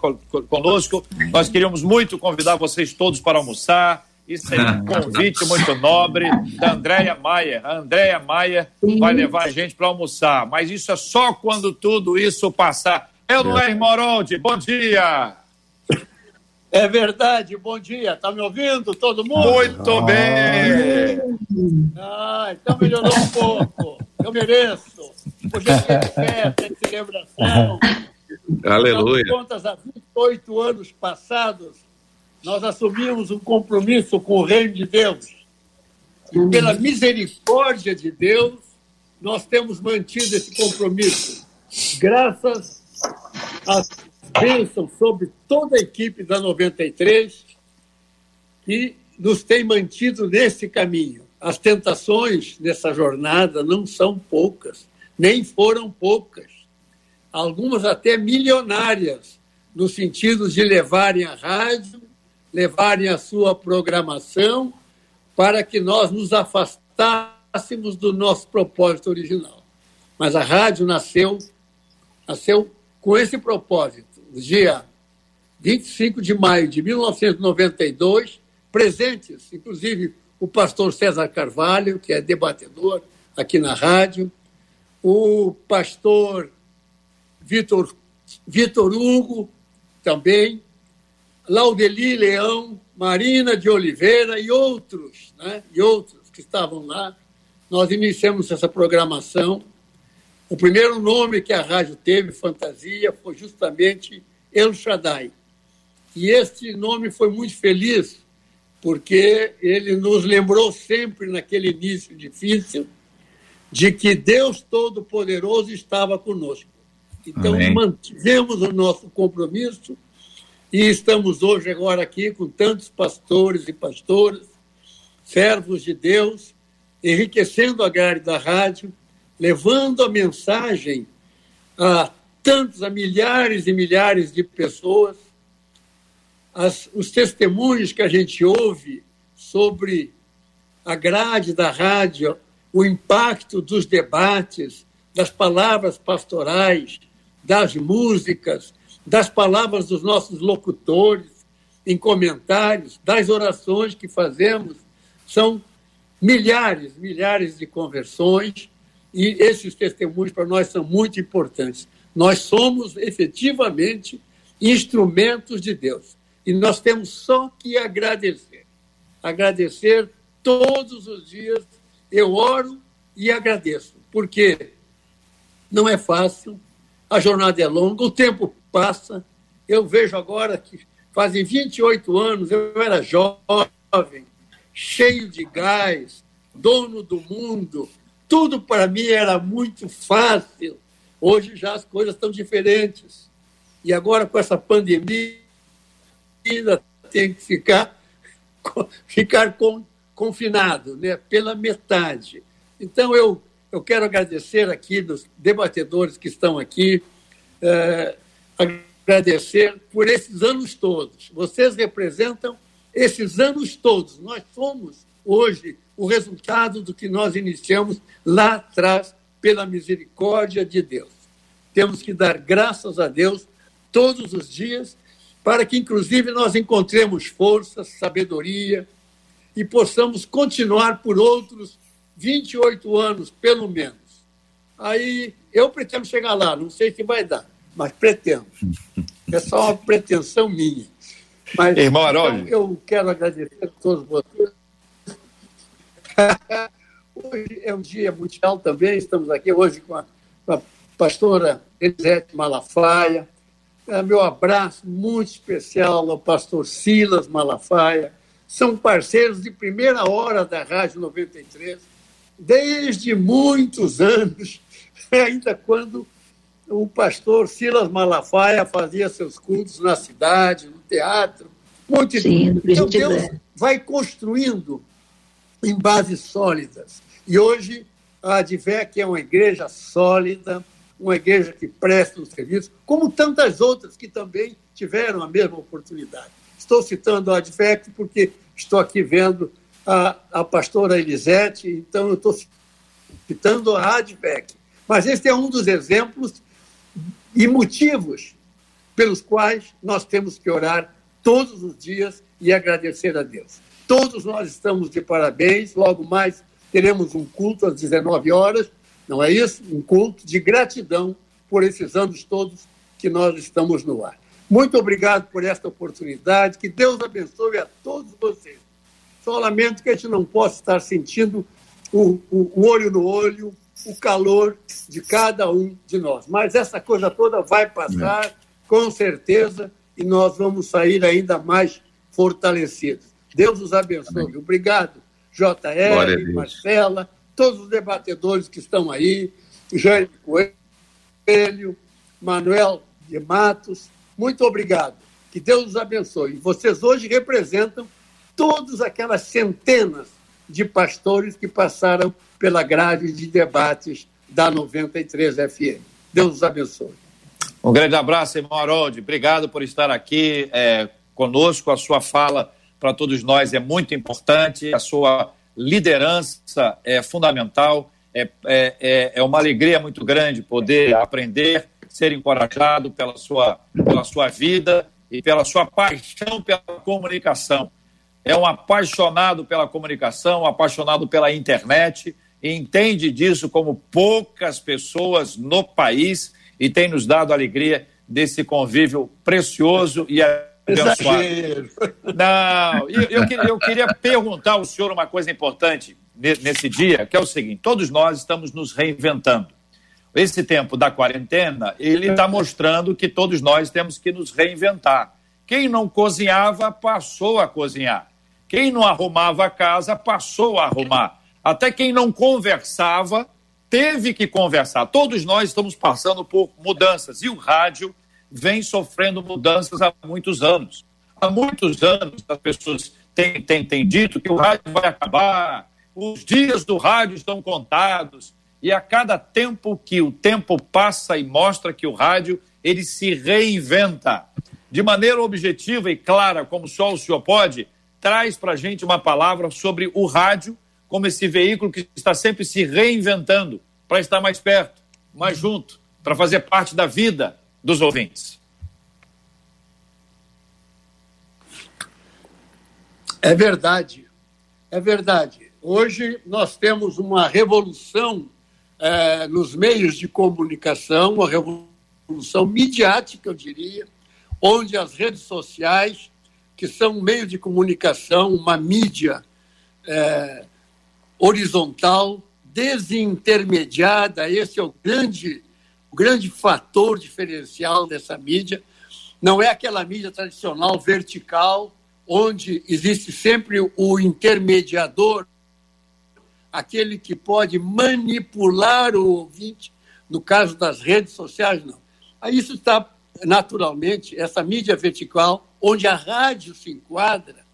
conosco. Nós queríamos muito convidar vocês todos para almoçar. Isso é um convite muito nobre da Andréia Maia. A Andréia Maia vai levar a gente para almoçar, mas isso é só quando tudo isso passar. Eu não é, Moroldi, bom dia! É verdade, bom dia. Tá me ouvindo, todo mundo? Muito ah. bem! Ah, então melhorou um pouco. Eu mereço. Hoje é de celebração. Aleluia. Contas, há 28 anos passados, nós assumimos um compromisso com o reino de Deus. E pela misericórdia de Deus, nós temos mantido esse compromisso. Graças às bênçãos sobre toda a equipe da 93, que nos tem mantido nesse caminho. As tentações nessa jornada não são poucas, nem foram poucas. Algumas até milionárias, no sentido de levarem a rádio levarem a sua programação para que nós nos afastássemos do nosso propósito original. Mas a rádio nasceu, nasceu com esse propósito. Dia 25 de maio de 1992, presentes, inclusive o pastor César Carvalho, que é debatedor aqui na rádio, o pastor Vitor, Vitor Hugo, também, Laudeli Leão, Marina de Oliveira e outros, né? e outros que estavam lá. Nós iniciamos essa programação. O primeiro nome que a rádio teve, Fantasia, foi justamente El Shaddai. E este nome foi muito feliz, porque ele nos lembrou sempre, naquele início difícil, de que Deus Todo-Poderoso estava conosco. Então, Amém. mantivemos o nosso compromisso e estamos hoje, agora, aqui com tantos pastores e pastoras, servos de Deus, enriquecendo a grade da rádio, levando a mensagem a tantos, a milhares e milhares de pessoas. As, os testemunhos que a gente ouve sobre a grade da rádio, o impacto dos debates, das palavras pastorais, das músicas, das palavras dos nossos locutores, em comentários, das orações que fazemos. São milhares, milhares de conversões e esses testemunhos para nós são muito importantes. Nós somos efetivamente instrumentos de Deus e nós temos só que agradecer. Agradecer todos os dias. Eu oro e agradeço, porque não é fácil, a jornada é longa, o tempo passa. Eu vejo agora que fazem 28 anos, eu era jovem, cheio de gás, dono do mundo. Tudo para mim era muito fácil. Hoje já as coisas estão diferentes. E agora com essa pandemia, tem que ficar, ficar com, confinado né, pela metade. Então, eu, eu quero agradecer aqui dos debatedores que estão aqui. É, agradecer por esses anos todos. Vocês representam esses anos todos. Nós somos hoje o resultado do que nós iniciamos lá atrás pela misericórdia de Deus. Temos que dar graças a Deus todos os dias para que, inclusive, nós encontremos força, sabedoria e possamos continuar por outros 28 anos, pelo menos. Aí eu pretendo chegar lá, não sei se vai dar mas pretendo. É só uma pretensão minha. Mas Irmão então, eu quero agradecer a todos vocês. hoje é um dia mundial também, estamos aqui hoje com a, com a pastora Elisete Malafaia. É, meu abraço muito especial ao pastor Silas Malafaia. São parceiros de primeira hora da Rádio 93, desde muitos anos, ainda quando o pastor Silas Malafaia fazia seus cultos na cidade, no teatro. Muito Sim, então Deus vai construindo em bases sólidas. E hoje a Advec é uma igreja sólida, uma igreja que presta um serviço, como tantas outras que também tiveram a mesma oportunidade. Estou citando a Advec porque estou aqui vendo a, a pastora Elisete, então eu estou citando a Advec. Mas este é um dos exemplos e motivos pelos quais nós temos que orar todos os dias e agradecer a Deus. Todos nós estamos de parabéns. Logo mais teremos um culto às 19 horas, não é isso? Um culto de gratidão por esses anos todos que nós estamos no ar. Muito obrigado por esta oportunidade. Que Deus abençoe a todos vocês. Só lamento que a gente não possa estar sentindo o, o, o olho no olho, o calor de cada um de nós. Mas essa coisa toda vai passar, com certeza, e nós vamos sair ainda mais fortalecidos. Deus os abençoe. Amém. Obrigado, JR, Marcela, todos os debatedores que estão aí, Jair Coelho, Manuel de Matos, muito obrigado. Que Deus os abençoe. Vocês hoje representam todas aquelas centenas de pastores que passaram pela grade de debates da 93 FM. Deus os abençoe. Um grande abraço, irmão Harold. Obrigado por estar aqui é, conosco. A sua fala para todos nós é muito importante. A sua liderança é fundamental. É, é, é, é uma alegria muito grande poder aprender, ser encorajado pela sua, pela sua vida e pela sua paixão pela comunicação é um apaixonado pela comunicação, apaixonado pela internet, entende disso como poucas pessoas no país e tem nos dado a alegria desse convívio precioso e abençoado. Não, eu, eu, eu queria perguntar ao senhor uma coisa importante nesse dia, que é o seguinte: todos nós estamos nos reinventando. Esse tempo da quarentena, ele está mostrando que todos nós temos que nos reinventar. Quem não cozinhava passou a cozinhar. Quem não arrumava a casa passou a arrumar. Até quem não conversava teve que conversar. Todos nós estamos passando por mudanças e o rádio vem sofrendo mudanças há muitos anos. Há muitos anos as pessoas têm, têm, têm dito que o rádio vai acabar, os dias do rádio estão contados. E a cada tempo que o tempo passa e mostra que o rádio ele se reinventa de maneira objetiva e clara, como só o senhor pode, traz para a gente uma palavra sobre o rádio como esse veículo que está sempre se reinventando para estar mais perto, mais junto, para fazer parte da vida dos ouvintes. É verdade, é verdade. Hoje nós temos uma revolução é, nos meios de comunicação, uma revolução midiática, eu diria, onde as redes sociais que são um meio de comunicação, uma mídia é, horizontal, desintermediada. Esse é o grande, o grande fator diferencial dessa mídia. Não é aquela mídia tradicional vertical, onde existe sempre o intermediador, aquele que pode manipular o ouvinte, no caso das redes sociais, não. Isso está naturalmente, essa mídia vertical, onde a rádio se enquadra,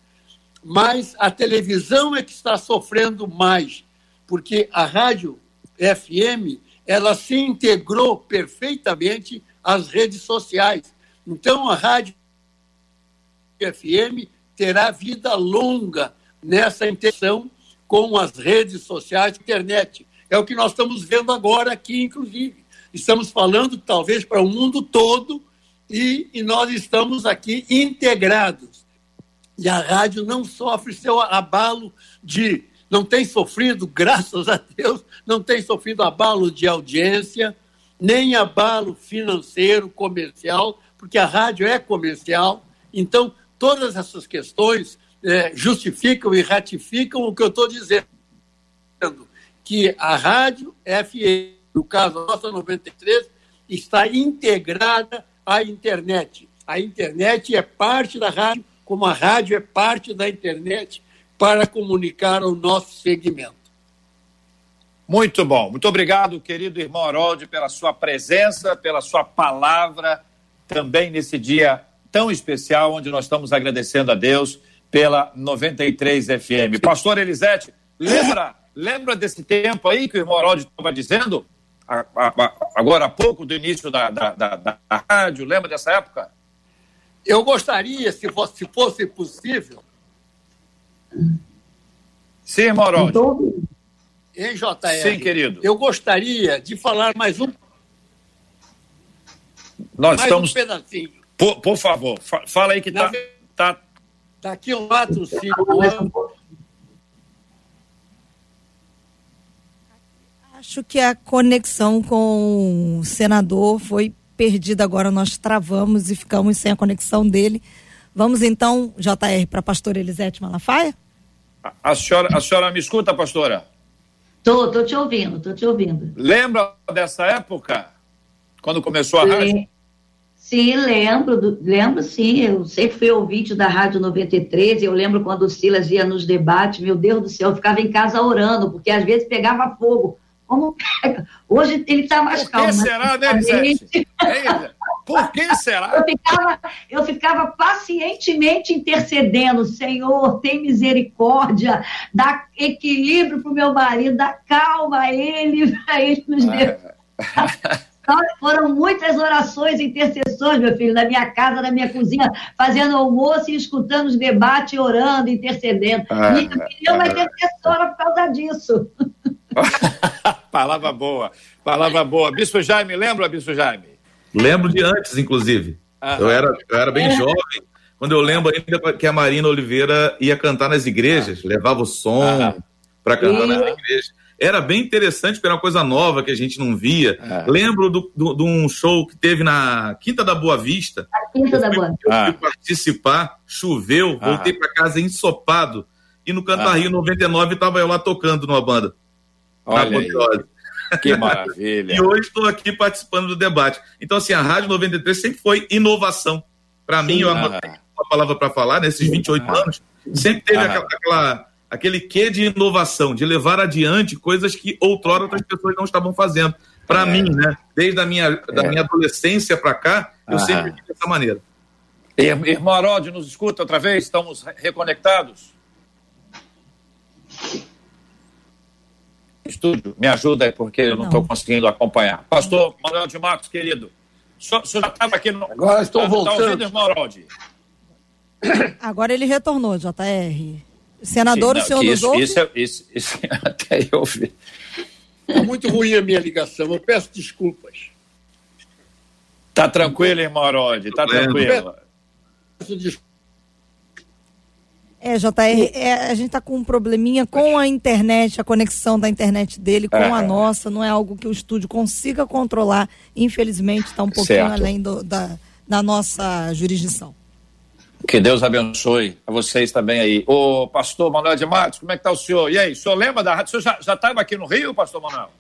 mas a televisão é que está sofrendo mais, porque a rádio FM ela se integrou perfeitamente às redes sociais. Então a rádio FM terá vida longa nessa interação com as redes sociais, internet. É o que nós estamos vendo agora aqui, inclusive. Estamos falando talvez para o mundo todo e, e nós estamos aqui integrados. E a rádio não sofre seu abalo de. Não tem sofrido, graças a Deus, não tem sofrido abalo de audiência, nem abalo financeiro, comercial, porque a rádio é comercial. Então, todas essas questões é, justificam e ratificam o que eu estou dizendo. Que a rádio FM, no caso a nossa 93, está integrada a internet. A internet é parte da rádio, como a rádio é parte da internet para comunicar o nosso segmento. Muito bom. Muito obrigado, querido irmão Harold, pela sua presença, pela sua palavra, também nesse dia tão especial, onde nós estamos agradecendo a Deus pela 93 FM. Pastor Elisete, lembra, lembra desse tempo aí que o irmão Harold estava dizendo? Agora há pouco do início da, da, da, da rádio, lembra dessa época? Eu gostaria, se fosse, se fosse possível. Sim, Morodi. Em JR. Sim, querido. Eu gostaria de falar mais um. Nós Mais estamos. Um pedacinho. Por, por favor, fala aí que está. Tá... Daqui um quatro, cinco Acho que a conexão com o senador foi perdida agora. Nós travamos e ficamos sem a conexão dele. Vamos então, JR, para a pastora Elisete Malafaia? A, a, senhora, a senhora me escuta, pastora? Tô, tô te ouvindo, tô te ouvindo. Lembra dessa época? Quando começou a rádio? Sim, lembro, lembro sim. Eu sempre fui ouvinte da Rádio 93. Eu lembro quando o Silas ia nos debates, meu Deus do céu, eu ficava em casa orando, porque às vezes pegava fogo. Como? Hoje ele está mais Por calmo. Por que será, né, Vicente? Por que será? Eu ficava, eu ficava pacientemente intercedendo, Senhor, tem misericórdia, dá equilíbrio para o meu marido, dá calma a ele, para ele nos. Então, foram muitas orações, intercessões, meu filho, na minha casa, na minha cozinha, fazendo almoço e escutando os debates, orando, intercedendo. Ah, e eu queria uma intercessora por causa disso. palavra boa, palavra boa. Bispo Jaime, lembra, Bispo Jaime? Lembro de antes, inclusive. Eu era, eu era bem jovem, quando eu lembro ainda que a Marina Oliveira ia cantar nas igrejas, levava o som para cantar nas igrejas era bem interessante, porque era uma coisa nova que a gente não via. É. Lembro de um show que teve na Quinta da Boa Vista. A Quinta da Boa Vista. Eu fui ah. participar, choveu, ah. voltei para casa ensopado. E no Canta ah. Rio 99 estava eu lá tocando numa banda. Olha aí. Que maravilha. e hoje estou aqui participando do debate. Então, assim, a Rádio 93 sempre foi inovação. Para mim, eu anotei ah. uma palavra para falar, nesses 28 ah. anos, sempre teve aquela, aquela aquele quê de inovação, de levar adiante coisas que outrora outras pessoas não estavam fazendo. Para é. mim, né? Desde a minha, é. da minha adolescência para cá, eu sempre vi dessa maneira. Irmão Harold, nos escuta outra vez? Estamos reconectados? Estúdio, me ajuda aí, porque eu não estou conseguindo acompanhar. Pastor Manuel de Matos, querido, o senhor, já estava aqui no. Agora estou tá, voltando. Está ouvindo, irmão? Agora ele retornou, JR. Senador, Sim, não, o senhor nos ouve? Isso, é, isso, isso, até eu vi. Está muito ruim a minha ligação, eu peço desculpas. Tá tranquilo, irmão Arode, tá tranquilo. Peço desculpas. É, JR, é, a gente está com um probleminha com a internet, a conexão da internet dele com a nossa, não é algo que o estúdio consiga controlar. Infelizmente, está um pouquinho certo. além do, da, da nossa jurisdição. Que Deus abençoe a vocês também aí. Ô, pastor Manuel de Matos, como é que está o senhor? E aí, o senhor lembra da rádio? O senhor já estava aqui no Rio, pastor Manuel?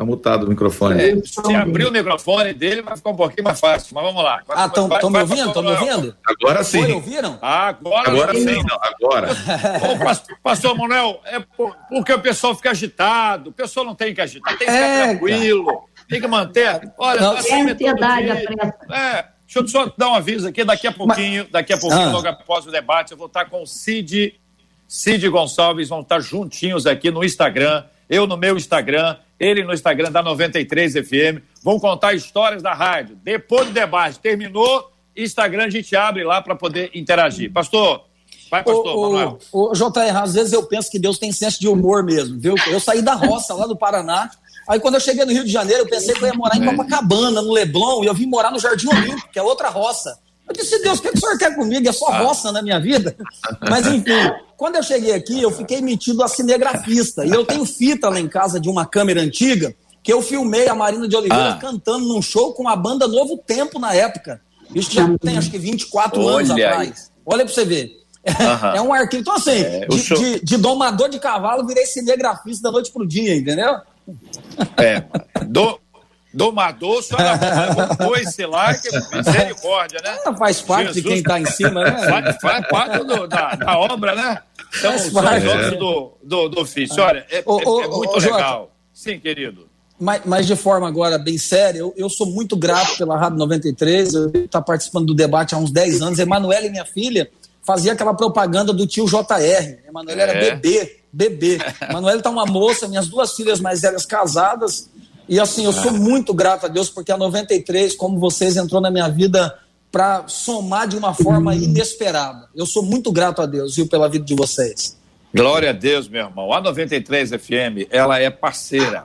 Está mutado o microfone. É, se abrir o microfone dele, vai ficar um pouquinho mais fácil. Mas vamos lá. Ah, estão me ouvindo? Estão me ouvindo? Agora sim. Foi, ouviram? agora, agora sim, não, agora. Ô, pastor, pastor Manuel, é porque o pessoal fica agitado. O pessoal não tem que agitar, tem que ficar é, tranquilo. Cara. Tem que manter. Olha, não, é ansiedade. É. Deixa eu só dar um aviso aqui, daqui a pouquinho, Mas... daqui a pouquinho, ah. logo após o debate, eu vou estar com o Cid, Cid Gonçalves, vão estar juntinhos aqui no Instagram, eu no meu Instagram, ele no Instagram da 93 FM, vão contar histórias da rádio. Depois do debate, terminou, Instagram a gente abre lá para poder interagir. Pastor, Vai, pastor, o, Manuel. O JR, às vezes eu penso que Deus tem senso de humor mesmo, viu? Eu saí da roça lá do Paraná, Aí quando eu cheguei no Rio de Janeiro, eu pensei que eu ia morar em Copacabana, no Leblon, e eu vim morar no Jardim Olímpico, que é outra roça. Eu disse, Deus, o que, o senhor quer comigo? É só roça na minha vida? Mas enfim, quando eu cheguei aqui, eu fiquei metido a cinegrafista. E eu tenho fita lá em casa de uma câmera antiga, que eu filmei a Marina de Oliveira ah. cantando num show com a banda Novo Tempo na época. Isso já tem acho que 24 Olha anos aí. atrás. Olha pra você ver. É um arquivo. Então, assim, é, de, show... de, de, domador de cavalo, virei cinegrafista da noite pro dia, entendeu? É. Do, domador, só na esse lá, que é misericórdia, né? É, faz parte Jesus, de quem está em cima, né? Faz, faz parte do, da, da, obra, né? Então, os olhos do, do, do ofício. Olha, é, ô, é, é muito legal. Sim, querido. Mas, mas, de forma agora bem séria, eu, eu sou muito grato pela Rádio 93, eu estou participando do debate há uns 10 anos. Emanuele, minha filha, fazia aquela propaganda do tio JR. Emanuele era é. bebê bebê. Manuela está uma moça, minhas duas filhas mais velhas casadas. E assim, eu sou muito grato a Deus porque a 93, como vocês, entrou na minha vida para somar de uma forma inesperada. Eu sou muito grato a Deus, viu, pela vida de vocês. Glória a Deus, meu irmão. A 93 FM, ela é parceira.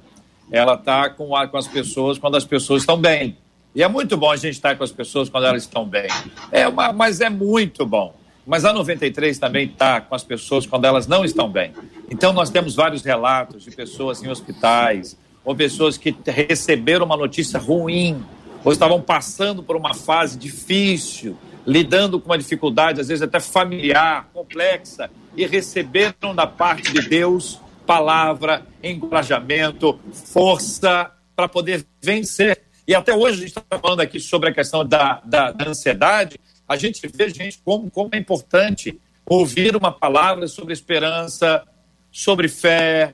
ela está com, com as pessoas quando as pessoas estão bem. E é muito bom a gente estar com as pessoas quando elas estão bem. É uma, mas é muito bom. Mas a 93 também está com as pessoas quando elas não estão bem. Então nós temos vários relatos de pessoas em hospitais, ou pessoas que receberam uma notícia ruim, ou estavam passando por uma fase difícil, lidando com uma dificuldade, às vezes até familiar, complexa, e receberam da parte de Deus palavra, encorajamento, força para poder vencer. E até hoje a gente está falando aqui sobre a questão da, da, da ansiedade, a gente vê, gente, como, como é importante ouvir uma palavra sobre esperança, sobre fé,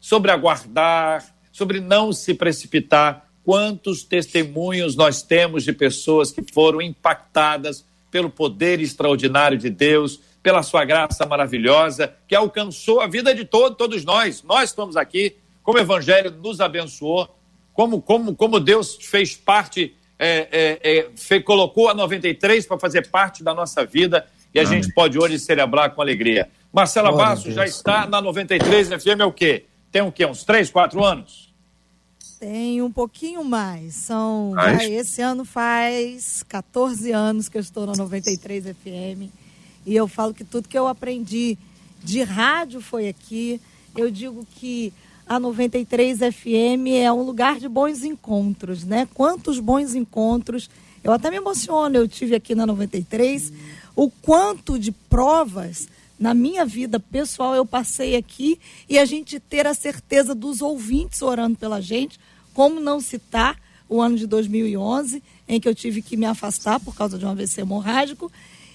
sobre aguardar, sobre não se precipitar. Quantos testemunhos nós temos de pessoas que foram impactadas pelo poder extraordinário de Deus, pela sua graça maravilhosa, que alcançou a vida de todo, todos nós. Nós estamos aqui, como o Evangelho nos abençoou, como, como, como Deus fez parte, é, é, é, colocou a 93 para fazer parte da nossa vida e a Amém. gente pode hoje celebrar com alegria. Marcela Basso já está na 93 FM, é o quê? Tem o quê? Uns 3, 4 anos? Tem um pouquinho mais. São. Ah, esse ano faz 14 anos que eu estou na 93 FM. E eu falo que tudo que eu aprendi de rádio foi aqui. Eu digo que a 93 FM é um lugar de bons encontros, né? Quantos bons encontros. Eu até me emociono, eu tive aqui na 93, o quanto de provas na minha vida pessoal eu passei aqui e a gente ter a certeza dos ouvintes orando pela gente, como não citar o ano de 2011, em que eu tive que me afastar por causa de um AVC hemorrágico,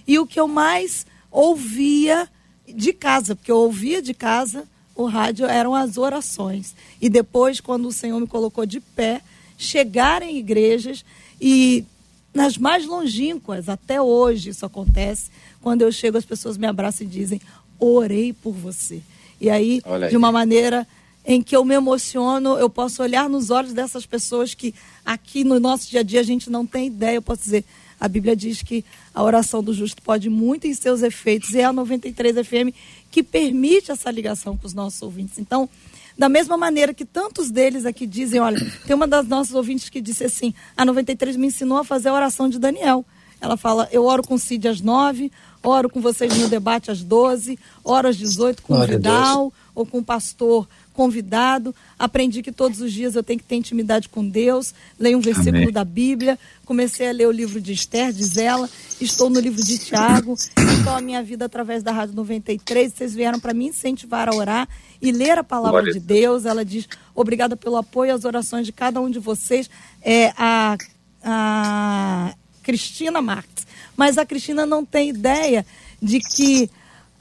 e o que eu mais ouvia de casa, porque eu ouvia de casa o rádio eram as orações. E depois, quando o Senhor me colocou de pé, chegar em igrejas e nas mais longínquas, até hoje isso acontece, quando eu chego, as pessoas me abraçam e dizem: Orei por você. E aí, aí, de uma maneira em que eu me emociono, eu posso olhar nos olhos dessas pessoas que aqui no nosso dia a dia a gente não tem ideia. Eu posso dizer: a Bíblia diz que a oração do justo pode muito em seus efeitos, e é a 93 FM que permite essa ligação com os nossos ouvintes. Então, da mesma maneira que tantos deles aqui dizem, olha, tem uma das nossas ouvintes que disse assim: a 93 me ensinou a fazer a oração de Daniel. Ela fala: eu oro com Cid às nove, oro com vocês no debate às 12, oro às 18 com Glória o Vidal ou com o pastor convidado. Aprendi que todos os dias eu tenho que ter intimidade com Deus. Leio um versículo Amém. da Bíblia. Comecei a ler o livro de Esther, diz ela. Estou no livro de Tiago. Estou a minha vida através da Rádio 93. Vocês vieram para me incentivar a orar e ler a palavra Glória de Deus. Ela diz: obrigada pelo apoio as orações de cada um de vocês. É a, a Cristina Marques. Mas a Cristina não tem ideia de que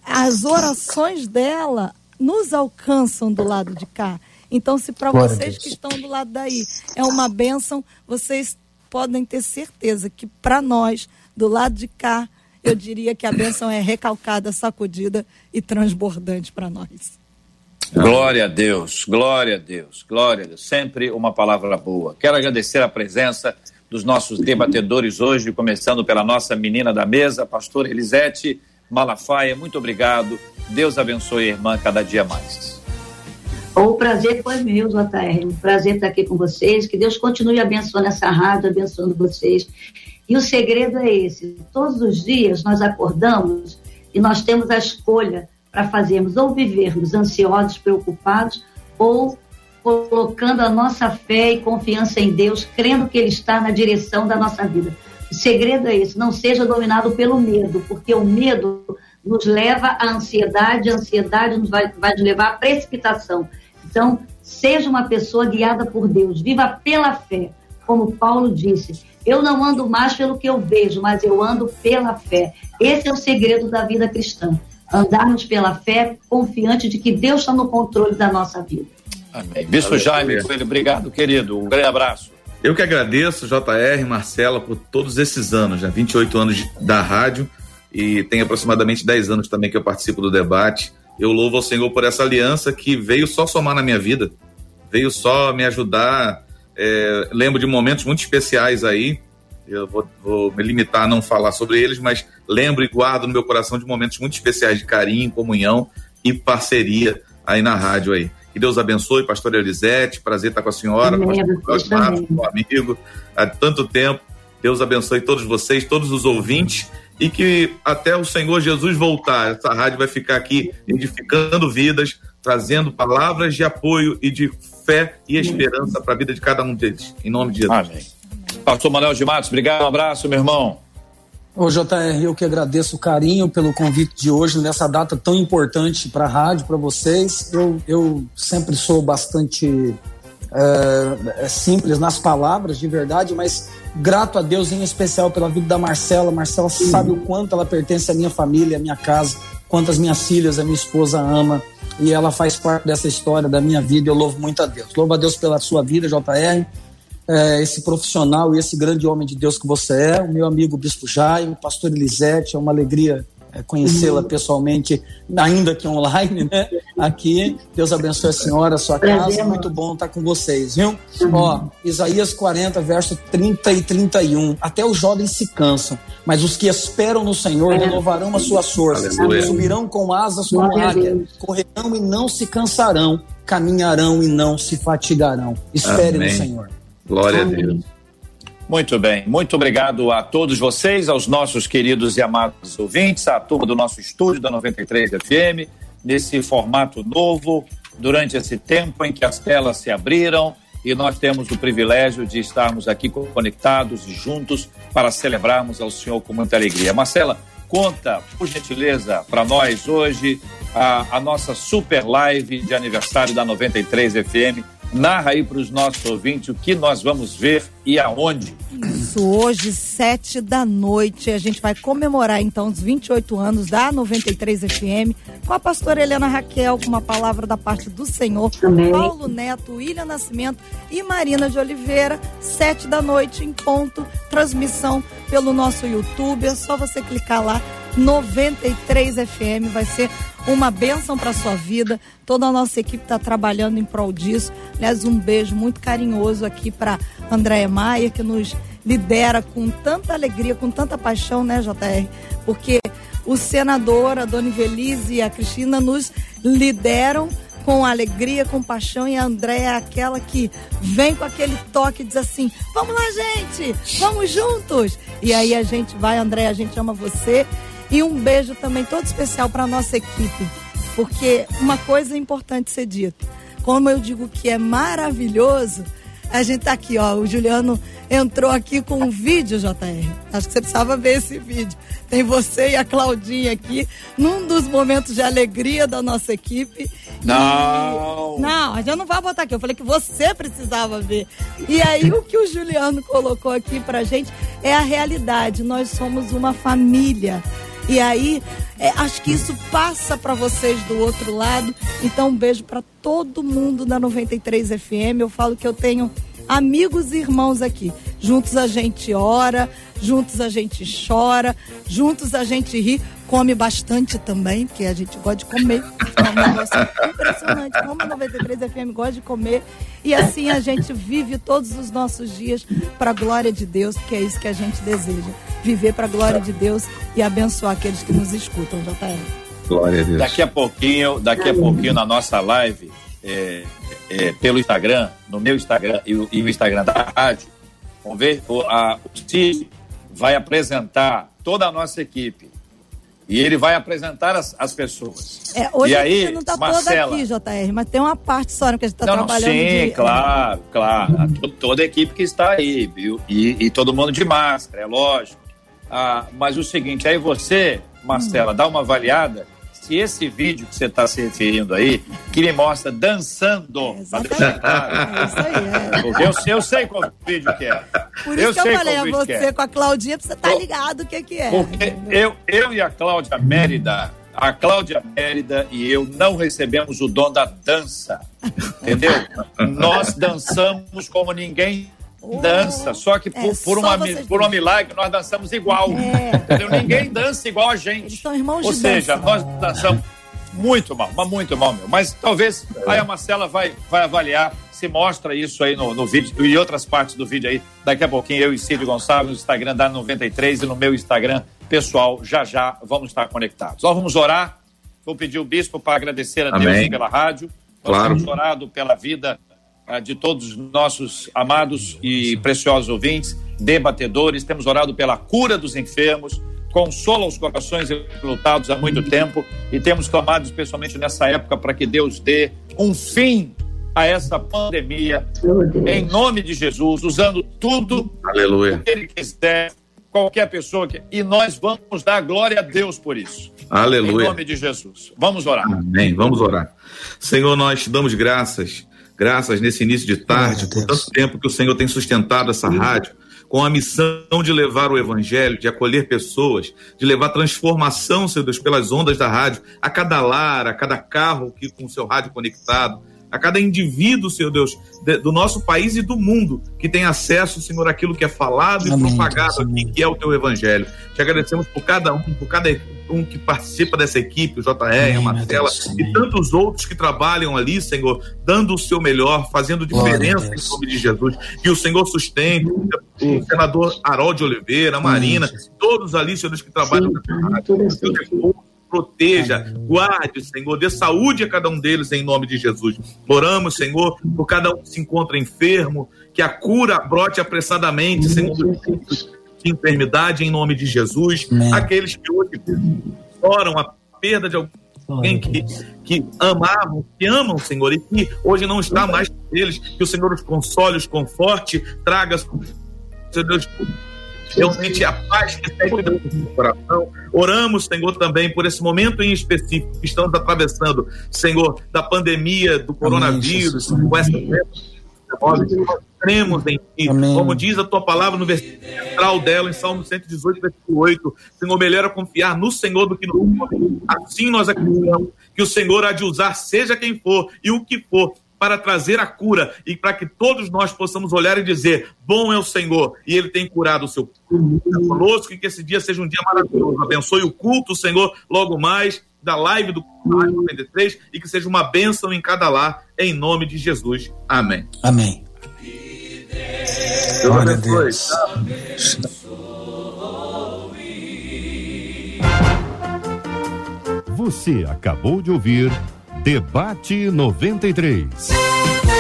as orações dela nos alcançam do lado de cá. Então, se para vocês que estão do lado daí é uma bênção, vocês podem ter certeza que para nós, do lado de cá, eu diria que a bênção é recalcada, sacudida e transbordante para nós. Glória a Deus, glória a Deus, glória a Deus. Sempre uma palavra boa. Quero agradecer a presença dos nossos debatedores hoje, começando pela nossa menina da mesa, pastora Elisete Malafaia. Muito obrigado Deus abençoe a irmã cada dia mais. O prazer foi meu, JR. Um prazer estar aqui com vocês. Que Deus continue abençoando essa rádio, abençoando vocês. E o segredo é esse: todos os dias nós acordamos e nós temos a escolha para fazermos ou vivermos ansiosos, preocupados, ou colocando a nossa fé e confiança em Deus, crendo que Ele está na direção da nossa vida. O segredo é esse: não seja dominado pelo medo, porque o medo nos leva à ansiedade, a ansiedade nos vai, vai nos levar à precipitação. Então, seja uma pessoa guiada por Deus, viva pela fé, como Paulo disse. Eu não ando mais pelo que eu vejo, mas eu ando pela fé. Esse é o segredo da vida cristã. Andarmos pela fé, confiante de que Deus está no controle da nossa vida. Amém. Bispo Jaime, obrigado, querido. Um grande abraço. Eu que agradeço, JR, Marcela, por todos esses anos, já 28 anos de, da rádio e tem aproximadamente 10 anos também que eu participo do debate. Eu louvo ao Senhor por essa aliança que veio só somar na minha vida, veio só me ajudar. É, lembro de momentos muito especiais aí. Eu vou, vou, me limitar a não falar sobre eles, mas lembro e guardo no meu coração de momentos muito especiais de carinho, comunhão e parceria aí na rádio aí. Que Deus abençoe, pastor Elisete, prazer estar com a senhora, Amém, pastor Matos, meu amigo, há tanto tempo. Deus abençoe todos vocês, todos os ouvintes e que até o Senhor Jesus voltar, essa rádio vai ficar aqui edificando vidas, trazendo palavras de apoio e de fé e esperança para a vida de cada um deles. Em nome de Jesus. Amém. Pastor Manuel de Matos, obrigado, um abraço, meu irmão. Ô JR, eu que agradeço o carinho pelo convite de hoje, nessa data tão importante para a rádio, para vocês. Eu, eu sempre sou bastante é, é, simples nas palavras, de verdade, mas grato a Deus em especial pela vida da Marcela. Marcela sabe o quanto ela pertence à minha família, à minha casa, quantas minhas filhas a minha esposa ama e ela faz parte dessa história da minha vida. Eu louvo muito a Deus. Louvo a Deus pela sua vida, JR, é, esse profissional e esse grande homem de Deus que você é. O meu amigo Bispo Jaime, pastor Elisete, é uma alegria é, conhecê-la pessoalmente, ainda que online, né? Aqui. Deus abençoe a senhora, a sua casa. Muito bom estar com vocês, viu? Ó, Isaías 40, verso 30 e 31. Até os jovens se cansam, mas os que esperam no Senhor renovarão as suas forças. Subirão com asas como águia, correrão e não se cansarão, caminharão e não se fatigarão. Espere Amém. no Senhor. Glória Amém. a Deus. Muito bem, muito obrigado a todos vocês, aos nossos queridos e amados ouvintes, à turma do nosso estúdio da 93 FM, nesse formato novo, durante esse tempo em que as telas se abriram e nós temos o privilégio de estarmos aqui conectados e juntos para celebrarmos ao Senhor com muita alegria. Marcela, conta, por gentileza, para nós hoje a, a nossa super live de aniversário da 93 FM Narra aí para os nossos ouvintes o que nós vamos ver e aonde. Isso, hoje, sete da noite, a gente vai comemorar então os 28 anos da 93 FM com a pastora Helena Raquel, com uma palavra da parte do Senhor, Amém. Paulo Neto, William Nascimento e Marina de Oliveira, sete da noite em ponto, transmissão pelo nosso YouTube, é só você clicar lá 93 FM. Vai ser uma bênção para sua vida. Toda a nossa equipe está trabalhando em prol disso. Aliás, um beijo muito carinhoso aqui para Andréia Maia, que nos lidera com tanta alegria, com tanta paixão, né, JR? Porque o senador, a Dona Ivelise e a Cristina nos lideram com alegria, com paixão, e a Andréia é aquela que vem com aquele toque e diz assim: vamos lá, gente, vamos juntos. E aí a gente vai, Andréia, a gente ama você e um beijo também todo especial para nossa equipe, porque uma coisa é importante ser dita. Como eu digo que é maravilhoso, a gente tá aqui, ó. O Juliano entrou aqui com um vídeo, JR. Acho que você precisava ver esse vídeo. Tem você e a Claudinha aqui, num dos momentos de alegria da nossa equipe. Não! E... Não, a gente não vai botar aqui. Eu falei que você precisava ver. E aí, o que o Juliano colocou aqui pra gente é a realidade. Nós somos uma família. E aí, é, acho que isso passa para vocês do outro lado. Então, um beijo para todo mundo da 93 FM. Eu falo que eu tenho amigos e irmãos aqui. Juntos a gente ora, juntos a gente chora, juntos a gente ri, come bastante também, porque a gente gosta de comer. É um negócio impressionante. Como a 93 FM gosta de comer. E assim a gente vive todos os nossos dias para a glória de Deus, porque é isso que a gente deseja. Viver para a glória de Deus e abençoar aqueles que nos escutam, JR. Glória a Deus. Daqui a pouquinho, daqui a pouquinho na nossa live, é, é, pelo Instagram, no meu Instagram e o, e o Instagram da rádio, vamos ver, o, a, o Steve vai apresentar toda a nossa equipe. E ele vai apresentar as, as pessoas. É, hoje e a aí, não está toda aqui, JR, mas tem uma parte só que a gente está trabalhando. Sim, de... claro, claro. toda a equipe que está aí, viu? E, e todo mundo de máscara, é lógico. Ah, mas o seguinte, aí você, Marcela, hum. dá uma avaliada esse vídeo que você está se referindo aí, que me mostra dançando. É, claro. é isso aí, é. Eu, eu sei qual vídeo que é. Por isso eu que eu falei a você é. com a Claudinha, pra você estar tá ligado o que, que é. Porque eu, eu e a Cláudia Mérida, a Cláudia Mérida e eu não recebemos o dom da dança. Entendeu? Nós dançamos como ninguém dança, só que por, é, por, uma, por um milagre nós dançamos igual. É. Entendeu? Ninguém dança igual a gente. Eles são irmãos Ou de seja, dança. nós dançamos muito mal, mas muito mal, meu. Mas talvez aí a Marcela vai, vai avaliar se mostra isso aí no, no vídeo e outras partes do vídeo aí. Daqui a pouquinho eu e Cid Gonçalves no Instagram da 93 e no meu Instagram pessoal, já já vamos estar conectados. Nós vamos orar Vou pedir o bispo para agradecer a Amém. Deus pela rádio. Nós claro. temos orado pela vida de todos os nossos amados e preciosos ouvintes, debatedores. Temos orado pela cura dos enfermos, consola os corações lutados há muito tempo e temos clamado especialmente nessa época para que Deus dê um fim a essa pandemia em nome de Jesus, usando tudo Aleluia. que ele quiser, qualquer pessoa que e nós vamos dar glória a Deus por isso. Aleluia. Em nome de Jesus. Vamos orar. Amém. Vamos orar. Senhor, nós te damos graças, graças nesse início de tarde, por tanto tempo que o Senhor tem sustentado essa rádio com a missão de levar o evangelho, de acolher pessoas, de levar transformação, Senhor Deus, pelas ondas da rádio, a cada lar, a cada carro que com o seu rádio conectado, a cada indivíduo, Senhor Deus, de, do nosso país e do mundo, que tem acesso, Senhor, àquilo que é falado e Amém, propagado aqui, que é o teu evangelho. Te agradecemos por cada um, por cada um que participa dessa equipe, o JR, Amém, a Marcela e tantos outros que trabalham ali, Senhor, dando o seu melhor, fazendo diferença em nome de Jesus. Que o Senhor sustente o senador Harold Oliveira, a Marina, Amém, todos ali, Senhor Deus, que trabalham Sim, proteja, guarde, Senhor, dê saúde a cada um deles em nome de Jesus. Oramos, Senhor, por cada um que se encontra enfermo, que a cura brote apressadamente, Senhor, de enfermidade em nome de Jesus. Amém. Aqueles que hoje choram a perda de alguém que, que amavam, que amam, Senhor, e que hoje não está mais com eles, que o Senhor os console, os conforte, traga, Senhor Deus, realmente a paz que em no coração. Oramos, Senhor, também por esse momento em específico que estamos atravessando, Senhor, da pandemia, do coronavírus, com essa nós cremos em Ti. Amém. Como diz a Tua palavra no versículo central dela, em Salmo 118, versículo 8, Senhor, melhor é confiar no Senhor do que no homem. Assim nós acreditamos que o Senhor há de usar, seja quem for e o que for, para trazer a cura e para que todos nós possamos olhar e dizer: Bom é o Senhor e Ele tem curado o seu povo conosco e que esse dia seja um dia maravilhoso. Abençoe o culto, Senhor, logo mais da live do 93 e que seja uma bênção em cada lar, em nome de Jesus. Amém. Amém. Deus abençoe. Você acabou de ouvir Debate 93.